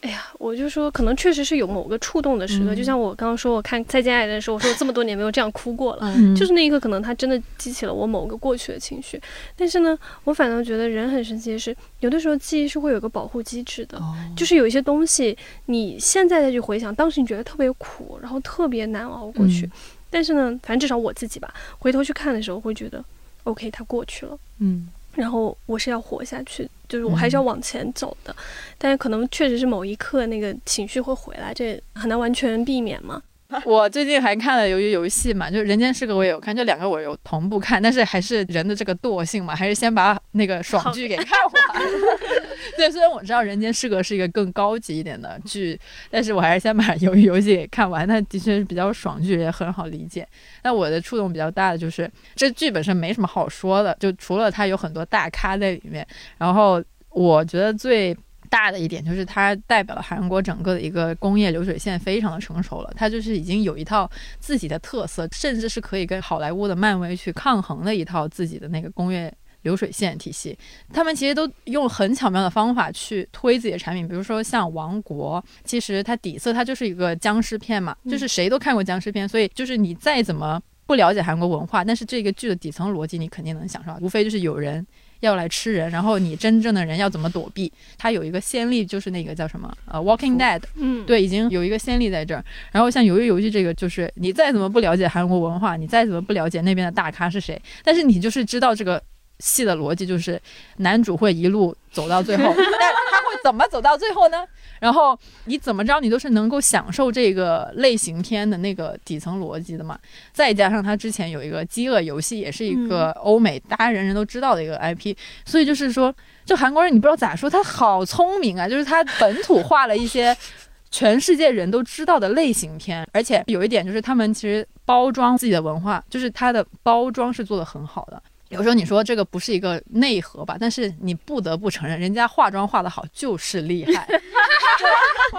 哎呀，我就说可能确实是有某个触动的时刻，嗯就像我刚刚说，我看《再见爱人》的时候，我说我这么多年没有这样哭过了。嗯，就是那一刻，可能它真的激起了我某个过去的情绪，但是呢，我反倒觉得人很神奇的是，有的时候记忆是会有个保护机制的，哦就是有一些东西，你现在再去回想，当时你觉得特别苦，然后特别难熬过去，嗯但是呢，反正至少我自己吧，回头去看的时候会觉得，OK，它过去了。嗯然后我是要活下去，就是我还是要往前走的，但是可能确实是某一刻那个情绪会回来，这很难完全避免嘛。我最近还看了《鱿鱼游戏》嘛，就《人间失格》我也有看，这两个我有同步看，但是还是人的这个惰性嘛，还是先把那个爽剧给看完。对，虽然我知道《人间失格》是一个更高级一点的剧，但是我还是先把《鱿鱼游戏》给看完。它的确是比较爽剧，也很好理解。那我的触动比较大的就是这剧本身没什么好说的，就除了它有很多大咖在里面，然后我觉得最大的一点就是它代表了韩国整个的一个工业流水线非常的成熟了，它就是已经有一套自己的特色，甚至是可以跟好莱坞的漫威去抗衡的一套自己的那个工业。流水线体系，他们其实都用很巧妙的方法去推自己的产品，比如说像《王国》，其实它底色它就是一个僵尸片嘛，就是谁都看过僵尸片，所以就是你再怎么不了解韩国文化，但是这个剧的底层逻辑你肯定能想到，无非就是有人要来吃人，然后你真正的人要怎么躲避。它有一个先例，就是那个叫什么呃《Walking Dead》，嗯，对，已经有一个先例在这儿。然后像《鱿鱼游戏》这个，就是你再怎么不了解韩国文化，你再怎么不了解那边的大咖是谁，但是你就是知道这个戏的逻辑，就是男主会一路走到最后，但 怎么走到最后呢？然后你怎么着，你都是能够享受这个类型片的那个底层逻辑的嘛。再加上他之前有一个《饥饿游戏》，也是一个欧美大家人人都知道的一个 IP，所以就是说，就韩国人你不知道咋说，他好聪明啊，就是他本土化了一些。全世界人都知道的类型片，而且有一点就是他们其实包装自己的文化，就是它的包装是做的很好的。有时候你说这个不是一个内核吧，但是你不得不承认，人家化妆化的好就是厉害。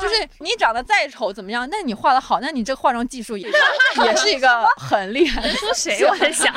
就是你长得再丑怎么样，那你画的好，那你这化妆技术也也是一个很厉害的。说谁？我在想，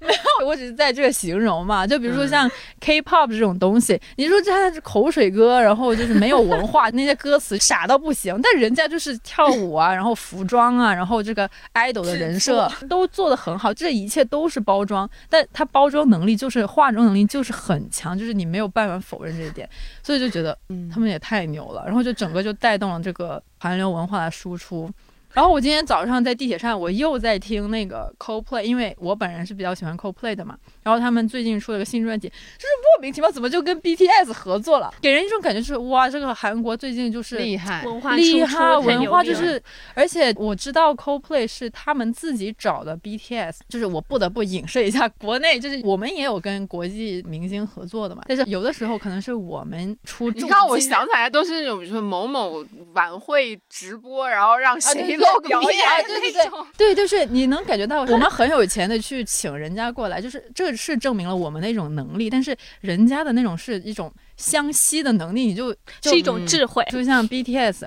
没有我只是在这个形容嘛，就比如说像 K-pop 这种东西，你说这是口水歌，然后就是没有文化，那些歌词傻到不行，但人家就是跳舞啊，然后服装啊，然后这个 idol 的人设都做得很好，这一切都是包装，但他包装能力就是化妆能力就是很强，就是你没有办法否认这一点，所以就觉得嗯他们也太牛了，然后就整个就带动了这个韩流文化的输出。然后我今天早上在地铁上，我又在听那个 Coldplay，因为我本人是比较喜欢 Coldplay 的嘛。然后他们最近出了个新专辑，就是莫名其妙怎么就跟 BTS 合作了，给人一种感觉是哇，这个韩国最近就是厉害，文化厉害，文化就是，而且我知道 Coldplay 是他们自己找的 BTS，就是我不得不影射一下国内，就是我们也有跟国际明星合作的嘛，但是有的时候可能是我们出重你看，我想起来都是那种，比如说某某晚会直播，然后让谁露个表演，面对对。对，对，就是你能感觉到我们很有钱的去请人家过来，就是这是证明了我们的一种能力，但是人家的那种是一种相吸的能力，你就就是一种智慧。就像 BTS。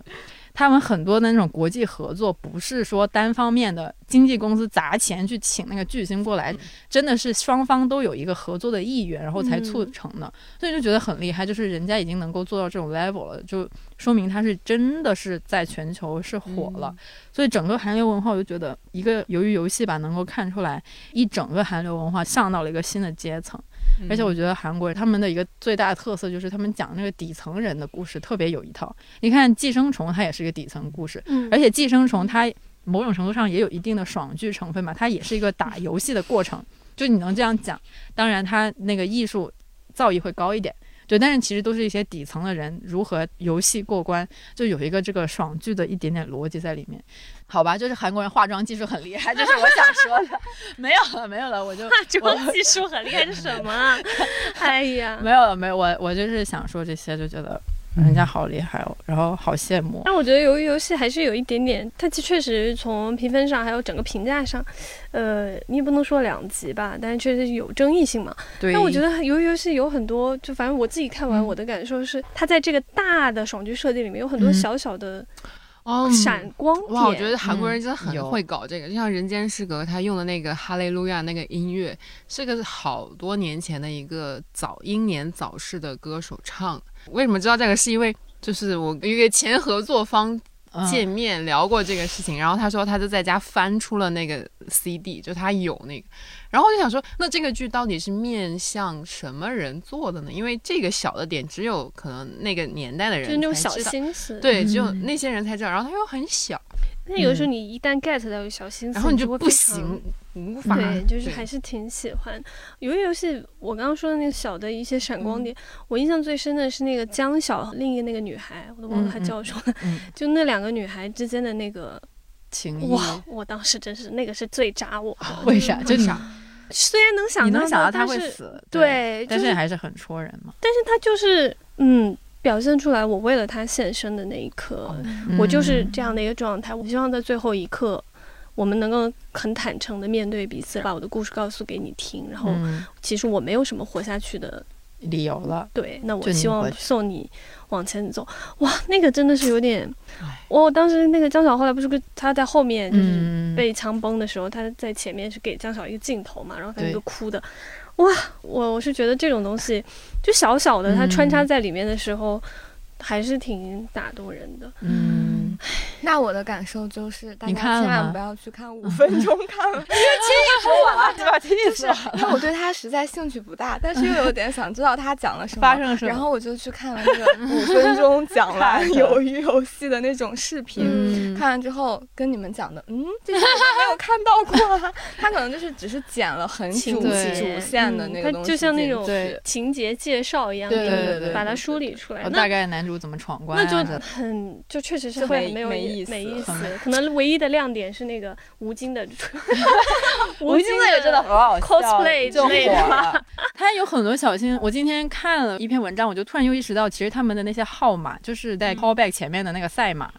他们很多的那种国际合作，不是说单方面的经纪公司砸钱去请那个巨星过来，真的是双方都有一个合作的意愿，然后才促成的。所以就觉得很厉害，就是人家已经能够做到这种 level 了，就说明他是真的是在全球是火了。所以整个韩流文化，我就觉得一个由于游戏吧，能够看出来一整个韩流文化上到了一个新的阶层。而且我觉得韩国人他们的一个最大的特色就是他们讲那个底层人的故事特别有一套。你看《寄生虫》，它也是一个底层故事，嗯而且《寄生虫》它某种程度上也有一定的爽剧成分嘛，它也是一个打游戏的过程，就你能这样讲。当然，它那个艺术造诣会高一点。对，但是其实都是一些底层的人如何游戏过关，就有一个这个爽剧的一点点逻辑在里面，好吧？就是韩国人化妆技术很厉害，这是我想说的。没有了，没有了，我就化妆技术很厉害是什么啊？哎呀，没有了，没有我我就是想说这些，就觉得人家好厉害哦，然后好羡慕。但我觉得由于游戏还是有一点点，它其实确实从评分上还有整个评价上，呃，你也不能说两极吧，但是确实有争议性嘛。对，但我觉得由于游戏有很多，就反正我自己看完，嗯我的感受是，它在这个大的爽剧设计里面有很多嗯小小的哦，闪光点。哇，我觉得韩国人真的很会搞这个，就像《人间失格》，他用的那个《哈利路亚》那个音乐，是个好多年前的一个早英年早逝的歌手唱的。为什么知道这个？是因为就是我一个前合作方嗯见面聊过这个事情，然后他说他就在家翻出了那个 CD，就他有那个，然后我就想说，那这个剧到底是面向什么人做的呢？因为这个小的点只有可能那个年代的人就是那种小心思。，对，只有嗯那些人才知道，然后他又很小，那有的时候你一旦 get 到有小心思，然后你就不行，无法对，就是还是挺喜欢。有一游戏，我刚刚说的那个小的一些闪嗯光点，我印象最深的是那个江晓和另一个那个女孩，我都忘了她叫什么，嗯。就那两个女孩之间的那个，情谊，哇，我当时真是那个是最扎我的。为啥？就啥虽然能想你到能想到他会死，对，但是还是很戳人嘛。但是他就是嗯。表现出来，我为了他献身的那一刻，我就是嗯这样的一个状态。我希望在最后一刻，我们能够很坦诚的面对彼此，把我的故事告诉给你听。然后，嗯其实我没有什么活下去的理由了。对，那我希望送你往前走。哇，那个真的是有点唉，我当时那个张晓后来不是跟他在后面就是嗯，被枪崩的时候，他在前面是给张晓一个镜头嘛，然后他那个哭的，哇，我我是觉得这种东西就小小的，他穿插嗯在里面的时候。还是挺打动人的，嗯，那我的感受就是，大家千万不要去看五分钟看了，说完了，对吧？气 就是因为我对他实在兴趣不大，但是又有点想知道他讲了什么，发生了什么。然后我就去看了那个五分钟讲完 鱿鱼游戏的那种视频。嗯。看完之后跟你们讲的，嗯，这些我都没有看到过啊。他可能就是只是剪了很主主线的那个就像那种情节介绍一样，对对对对把它梳理出来。那大概男主怎么闯关那啊，就很就确实是会没有没意思没意思。可能唯一的亮点是那个吴京的 吴京那个真的很好笑 cosplay 就之类的。他有很多小心，我今天看了一篇文章，我就突然又意识到，其实他们的那些号码就是在 callback 前面的那个赛马。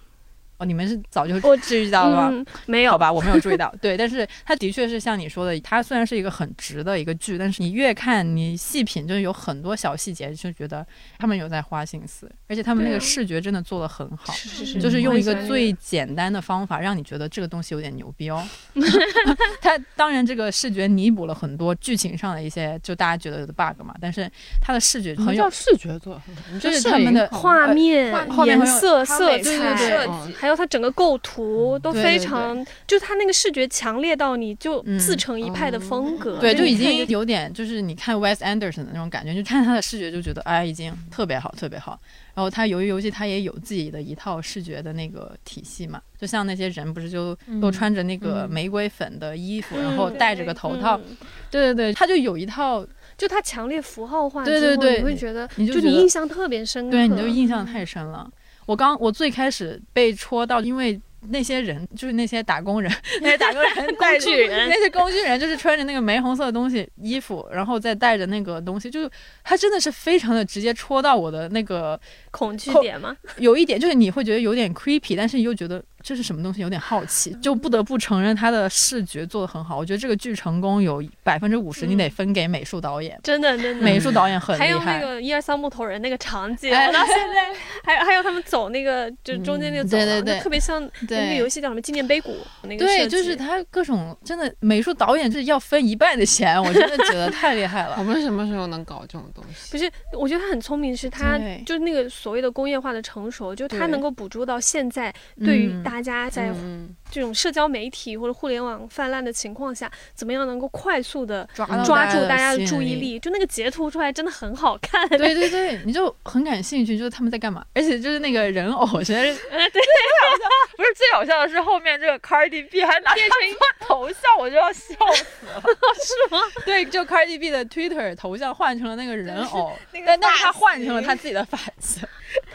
哦，你们是早就我注意到了吗？嗯，没有好吧，我没有注意到。对，但是它的确是像你说的，它虽然是一个很直的一个剧，但是你越看你细品，就是有很多小细节，就觉得他们有在花心思，而且他们那个视觉真的做的很好。是是是，就是用一个最简单的方法，让你觉得这个东西有点牛逼哦。它当然这个视觉弥补了很多剧情上的一些就大家觉得的 bug 嘛，但是它的视觉很有视觉做得很好，就是他们的画面画、面会有颜色、色彩还有它整个构图都非对对常，就是它那个视觉强烈到你就嗯自成一派的风格。对，就已经有点就是你看 Wes Anderson 的那种感觉，就看他的视觉就觉得哎，已经特别好，特别好。然后他由于游戏他也有自己的一套视觉的那个体系嘛，就像那些人不是就都穿着那个嗯玫瑰粉的衣服，嗯然后戴着个头套，嗯对对对，他就有一套，就它强烈符号化之后，对对对你会觉得，就你就觉得你印象特别深刻。对，你就印象太深了。我刚我最开始被戳到，因为那些人就是那些打工人，那些打工人 工具人那些工具人就是穿着那个玫红色的东西衣服，然后再带着那个东西，就是他真的是非常的直接戳到我的那个恐惧点吗？有一点就是你会觉得有点 creepy，但是你又觉得这是什么东西，有点好奇，就不得不承认他的视觉做得很好。我觉得这个剧成功有百分之五十，你得分给美术导演，真的真的。美术导演很厉害还有那。个一二三木头人那个场景，哎我到现在 还有还有他们走那个就中间那个走廊，对对对特别像那个游戏叫什么纪念碑谷那个对，就是他各种真的美术导演是要分一半的钱，我真的觉得太厉害了。我们什么时候能搞这种东西？不是，我觉得他很聪明，是他就是那个所谓的工业化的成熟，就是他能够捕捉到现在对于嗯大家在嗯，这种社交媒体或者互联网泛滥的情况下，怎么样能够快速的抓住大大家的注意力。就那个截图出来真的很好看，对对对，你就很感兴趣，就是他们在干嘛，而且就是那个人偶实在是呃 对，不是最好笑的是后面这个 Cardi B 还拿变成一个头像，我就要笑死了。是吗？对，就 Cardi B 的 Twitter 头像换成了那个人偶，那个但但是他换成了他自己的发型，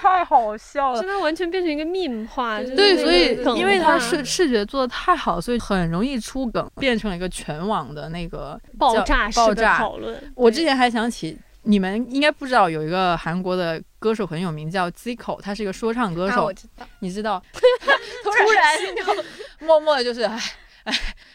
太好笑了真。的完全变成一个 meme 化，就是对，所以因为他化视视觉做的太好，所以很容易出梗，变成了一个全网的那个爆炸式的爆炸。讨论。我之前还想起，你们应该不知道有一个韩国的歌手很有名，叫 Zico，他是一个说唱歌啊，手，我知道，你知道？突然就 默默的就是哎。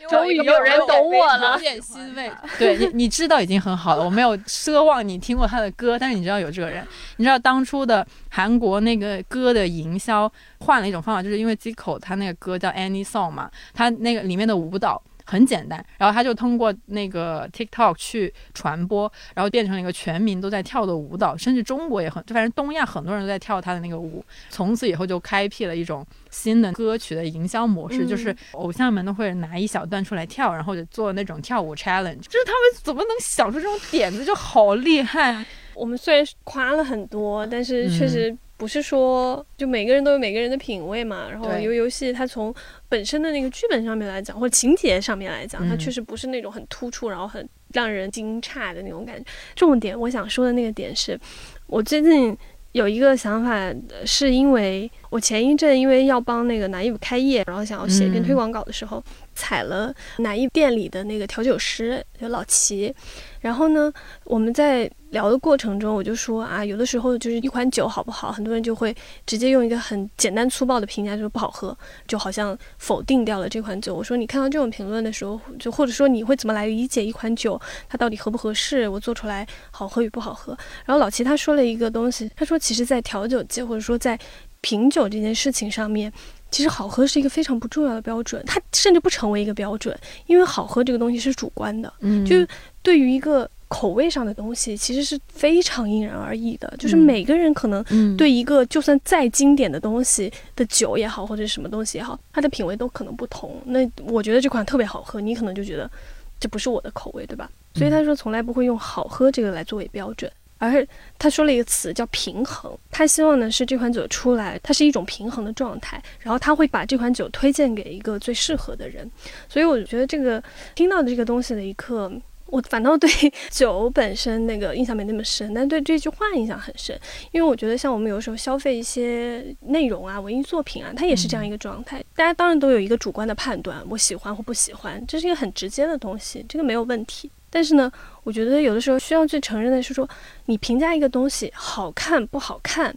终于有人懂我了有点欣慰。对你，你知道已经很好了。我没有奢望你听过他的歌，但是你知道有这个人。你知道当初的韩国那个歌的营销换了一种方法，就是因为 Zico 他那个歌叫 Any Song 嘛，他那个里面的舞蹈。很简单，然后他就通过那个 TikTok 去传播，然后变成了一个全民都在跳的舞蹈，甚至中国也很，就反正东亚很多人都在跳他的那个舞。从此以后就开辟了一种新的歌曲的营销模式，嗯就是偶像们都会拿一小段出来跳，然后就做那种跳舞 challenge。就是他们怎么能想出这种点子，就好厉害啊！我们虽然夸了很多，但是确嗯实不是说就每个人都有每个人的品味嘛。然后游游戏它从本身的那个剧本上面来讲，或者情节上面来讲，它嗯确实不是那种很突出，然后很让人惊诧的那种感觉。重点我想说的那个点是，我最近。有一个想法，呃是因为我前一阵因为要帮那个南艺开业，然后想要写一篇嗯推广稿的时候，踩了南艺店里的那个调酒师，就老齐。然后呢，我们在聊的过程中，我就说啊，有的时候就是一款酒好不好，很多人就会直接用一个很简单粗暴的评价，就是不好喝，就好像否定掉了这款酒。我说你看到这种评论的时候，就或者说你会怎么来理解一款酒，它到底合不合适，我做出来好喝与不好喝？然后老齐他说了一个东西，他说其实，在调酒界或者说在品酒这件事情上面。其实好喝是一个非常不重要的标准，它甚至不成为一个标准，因为好喝这个东西是主观的。嗯就对于一个口味上的东西，其实是非常因人而异的。就是嗯每个人可能嗯对一个就算再经典的东西的酒也好，或者是什么东西也好，它的品味都可能不同。那我觉得这款特别好喝，你可能就觉得这不是我的口味，对吧？所以他说从来不会用好喝这个来作为标准。而是他说了一个词叫平衡，他希望呢是这款酒出来，它是一种平衡的状态，然后他会把这款酒推荐给一个最适合的人，所以我觉得这个听到的这个东西的一刻，我反倒对 酒本身那个印象没那么深，但对这句话印象很深，因为我觉得像我们有时候消费一些内容啊、文艺作品啊，它也是这样一个状态。大家当然都有一个主观的判断，我喜欢或不喜欢，这是一个很直接的东西，这个没有问题。但是呢，我觉得有的时候需要去承认的是说，你评价一个东西好看不好看，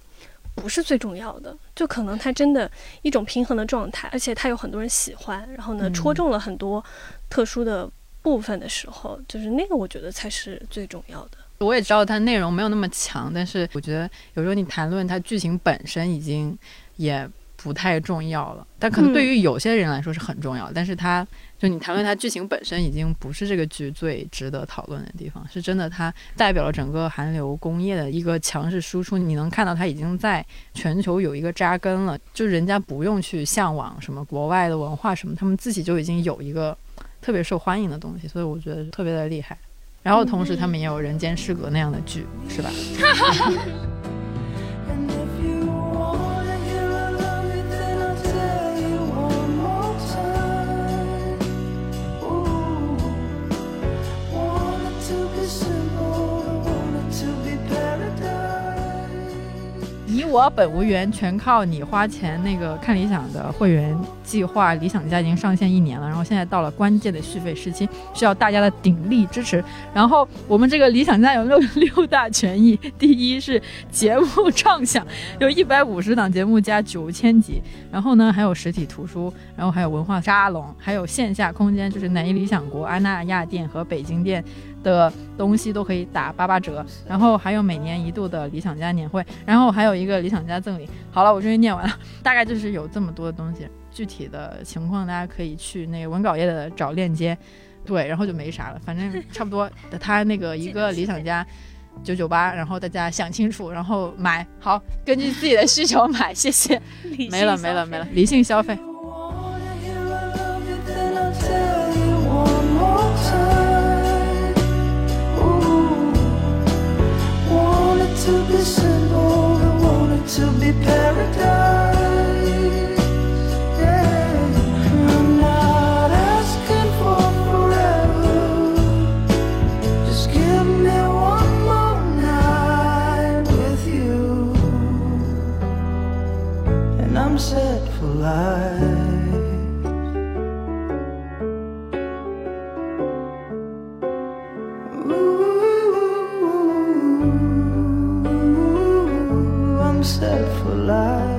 不是最重要的，就可能它真的一种平衡的状态，而且它有很多人喜欢，然后呢嗯戳中了很多特殊的部分的时候，就是那个我觉得才是最重要的。我也知道它内容没有那么强，但是我觉得有时候你谈论它剧情本身已经也不太重要了，但可能对于有些人来说是很重要，但是它就你谈论它剧情本身已经不是这个剧最值得讨论的地方，是真的它代表了整个韩流工业的一个强势输出，你能看到它已经在全球有一个扎根了，就人家不用去向往什么国外的文化什么，他们自己就已经有一个特别受欢迎的东西，所以我觉得特别的厉害。然后同时他们也有《人间失格》那样的剧，是吧？我本无缘，全靠你花钱。那个看理想的会员计划，理想家已经上线一年了，然后现在到了关键的续费时期，需要大家的鼎力支持。然后我们这个理想家有六六大权益，第一是节目畅享，有一百五十档节目加九千集，然后呢还有实体图书，然后还有文化沙龙，还有线下空间，就是南一理想国、安纳亚店和北京店。的东西都可以打八八折，然后还有每年一度的理想家年会，然后还有一个理想家赠礼。好了，我终于念完了，大概就是有这么多的东西，具体的情况大家可以去那个文稿页的找链接，对，然后就没啥了，反正差不多。他那个一个理想家九九八，然后大家想清楚，然后买好，根据自己的需求买，谢谢。没了没了没了，理性消费。To be simple, I want it to be paradise. Yeah, I'm not asking for forever. Just give me one more night with you and I'm set for life. himself alive.